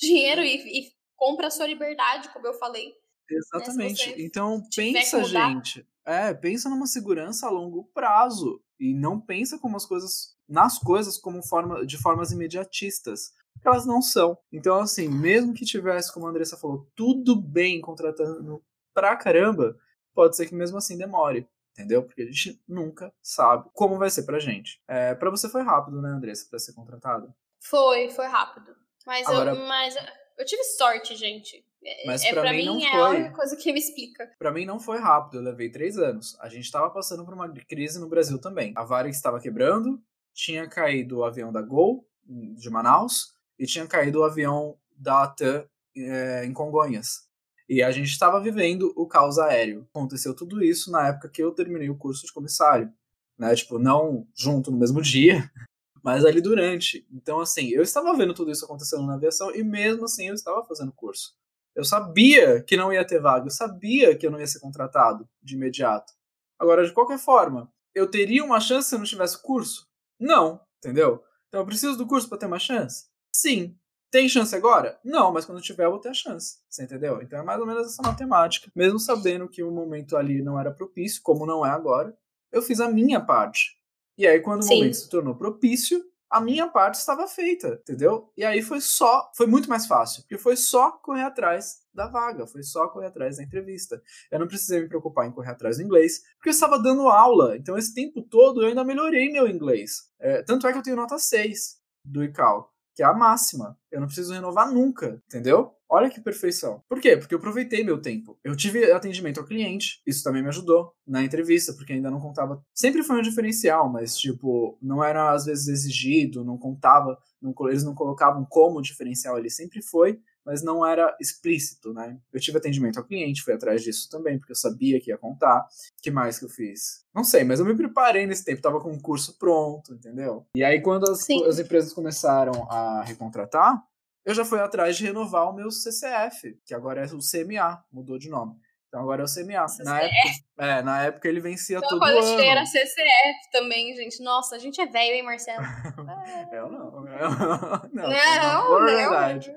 dinheiro e, e compra a sua liberdade, como eu falei. Né, Exatamente. Né? Então pensa, gente. É, pensa numa segurança a longo prazo. E não pensa como as coisas. nas coisas como forma, de formas imediatistas. Elas não são. Então, assim, mesmo que tivesse, como a Andressa falou, tudo bem contratando pra caramba, pode ser que mesmo assim demore. Entendeu? Porque a gente nunca sabe como vai ser pra gente. É, pra você foi rápido, né, Andressa, pra ser contratado? Foi, foi rápido. Mas, Agora, eu, mas eu tive sorte, gente. É, mas é, pra, pra mim, mim é foi. a única coisa que me explica. Pra mim não foi rápido, eu levei três anos. A gente tava passando por uma crise no Brasil também. A Varig estava quebrando, tinha caído o avião da Gol, de Manaus, e tinha caído o avião da TAM é, em Congonhas. E a gente estava vivendo o caos aéreo. Aconteceu tudo isso na época que eu terminei o curso de comissário. Né? Tipo, não junto no mesmo dia, mas ali durante. Então, assim, eu estava vendo tudo isso acontecendo na aviação e mesmo assim eu estava fazendo curso. Eu sabia que não ia ter vaga, eu sabia que eu não ia ser contratado de imediato. Agora, de qualquer forma, eu teria uma chance se eu não tivesse curso? Não, entendeu? Então eu preciso do curso para ter uma chance? Sim. Tem chance agora? Não, mas quando tiver eu vou ter a chance. Você entendeu? Então é mais ou menos essa matemática. Mesmo sabendo que o momento ali não era propício, como não é agora, eu fiz a minha parte. E aí, quando o Sim. momento se tornou propício, a minha parte estava feita, entendeu? E aí foi só, foi muito mais fácil, porque foi só correr atrás da vaga, foi só correr atrás da entrevista. Eu não precisei me preocupar em correr atrás do inglês, porque eu estava dando aula, então esse tempo todo eu ainda melhorei meu inglês. É, tanto é que eu tenho nota 6 do ICAO, que é a máxima. Eu não preciso renovar nunca, entendeu? Olha que perfeição. Por quê? Porque eu aproveitei meu tempo. Eu tive atendimento ao cliente, isso também me ajudou na entrevista, porque ainda não contava. Sempre foi um diferencial, mas, tipo, não era às vezes exigido, não contava, não, eles não colocavam como diferencial, ele sempre foi, mas não era explícito, né? Eu tive atendimento ao cliente, fui atrás disso também, porque eu sabia que ia contar. que mais que eu fiz? Não sei, mas eu me preparei nesse tempo, tava com um curso pronto, entendeu? E aí, quando as, as empresas começaram a recontratar, eu já fui atrás de renovar o meu CCF, que agora é o CMA, mudou de nome. Então agora é o CMA. Na época, é, na época ele vencia então, todo quando ano. Quando eu era CCF também, gente. Nossa, a gente é velho, hein, Marcelo? eu não. Eu não, não, não, não, verdade.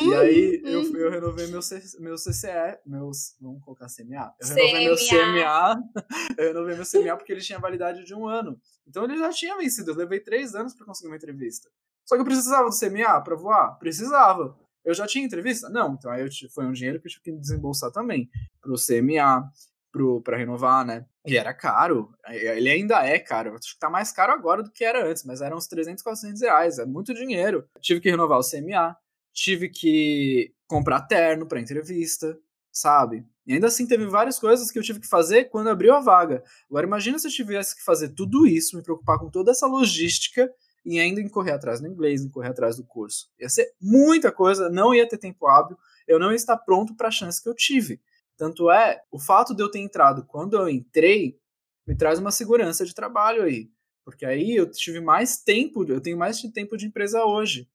E aí eu, hum. eu renovei meu, C, meu CCE, meus. Vamos colocar CMA? Eu renovei meu CMA. Eu renovei meu CMA porque ele tinha validade de um ano. Então ele já tinha vencido. Eu levei três anos para conseguir uma entrevista. Só que eu precisava do CMA para voar? Precisava. Eu já tinha entrevista? Não. Então aí eu, foi um dinheiro que eu tive que desembolsar também pro CMA, pro, pra renovar, né? E era caro. Ele ainda é caro. Acho que tá mais caro agora do que era antes, mas eram uns 300, 400 reais. É muito dinheiro. tive que renovar o CMA tive que comprar terno para entrevista, sabe? E ainda assim teve várias coisas que eu tive que fazer quando abriu a vaga. Agora imagina se eu tivesse que fazer tudo isso, me preocupar com toda essa logística e ainda em correr atrás do inglês, em correr atrás do curso. Ia ser muita coisa, não ia ter tempo hábil, eu não ia estar pronto para a chance que eu tive. Tanto é, o fato de eu ter entrado quando eu entrei me traz uma segurança de trabalho aí. Porque aí eu tive mais tempo, eu tenho mais tempo de empresa hoje.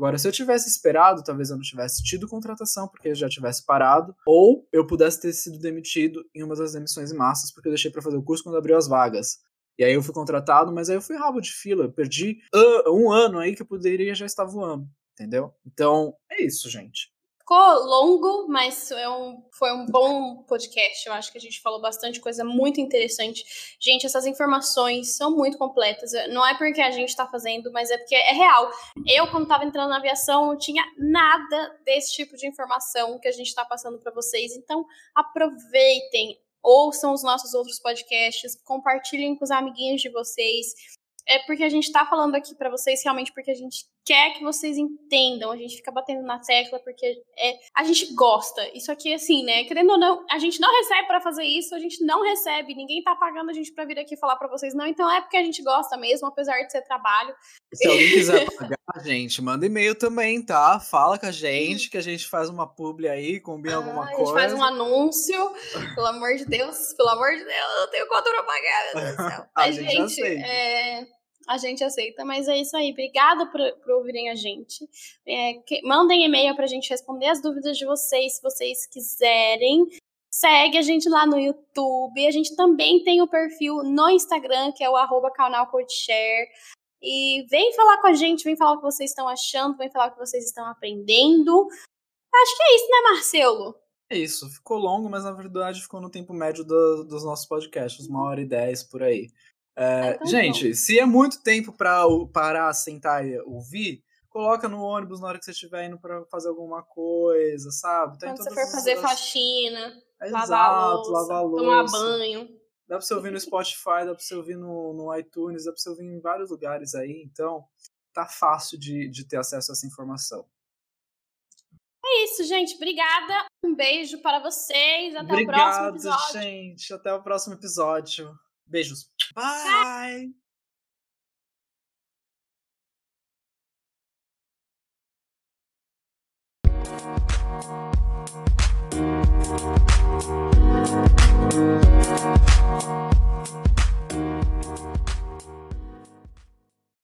Agora, se eu tivesse esperado, talvez eu não tivesse tido contratação porque eu já tivesse parado, ou eu pudesse ter sido demitido em uma das demissões em massas porque eu deixei para fazer o curso quando abriu as vagas. E aí eu fui contratado, mas aí eu fui rabo de fila, eu perdi um ano aí que eu poderia já estar voando, entendeu? Então, é isso, gente. Ficou longo, mas é um, foi um bom podcast. Eu acho que a gente falou bastante coisa muito interessante. Gente, essas informações são muito completas. Não é porque a gente está fazendo, mas é porque é real. Eu, quando estava entrando na aviação, não tinha nada desse tipo de informação que a gente está passando para vocês. Então, aproveitem, ouçam os nossos outros podcasts, compartilhem com os amiguinhos de vocês é porque a gente está falando aqui para vocês realmente porque a gente quer que vocês entendam. A gente fica batendo na tecla porque é, a gente gosta. Isso aqui, assim, né? Querendo ou não, a gente não recebe para fazer isso, a gente não recebe. Ninguém tá pagando a gente para vir aqui falar para vocês, não. Então é porque a gente gosta mesmo, apesar de ser trabalho. Se alguém quiser pagar, gente, manda e-mail também, tá? Fala com a gente, que a gente faz uma publi aí, combina ah, alguma coisa. A gente faz um anúncio. pelo amor de Deus, pelo amor de Deus, eu tenho conta pra pagar, meu Deus do céu. a Mas, gente, gente é a gente aceita. Mas é isso aí. Obrigada por, por ouvirem a gente. É, que, mandem e-mail pra gente responder as dúvidas de vocês, se vocês quiserem. Segue a gente lá no YouTube. A gente também tem o perfil no Instagram, que é o arroba. E vem falar com a gente, vem falar o que vocês estão achando, vem falar o que vocês estão aprendendo. Acho que é isso, né, Marcelo? É isso, ficou longo, mas na verdade ficou no tempo médio do, dos nossos podcasts, uma hora e dez por aí. É, então, gente, se é muito tempo para parar, sentar e ouvir, coloca no ônibus na hora que você estiver indo para fazer alguma coisa, sabe? Tem Quando você for fazer as... faxina, Exato, lavar a louça, lavar a louça, tomar banho. Dá pra você ouvir no Spotify, dá pra você ouvir no, no iTunes, dá pra você ouvir em vários lugares aí, então tá fácil de, de ter acesso a essa informação. É isso, gente. Obrigada. Um beijo para vocês. Até Obrigado, o próximo episódio. gente. Até o próximo episódio. Beijos. Bye!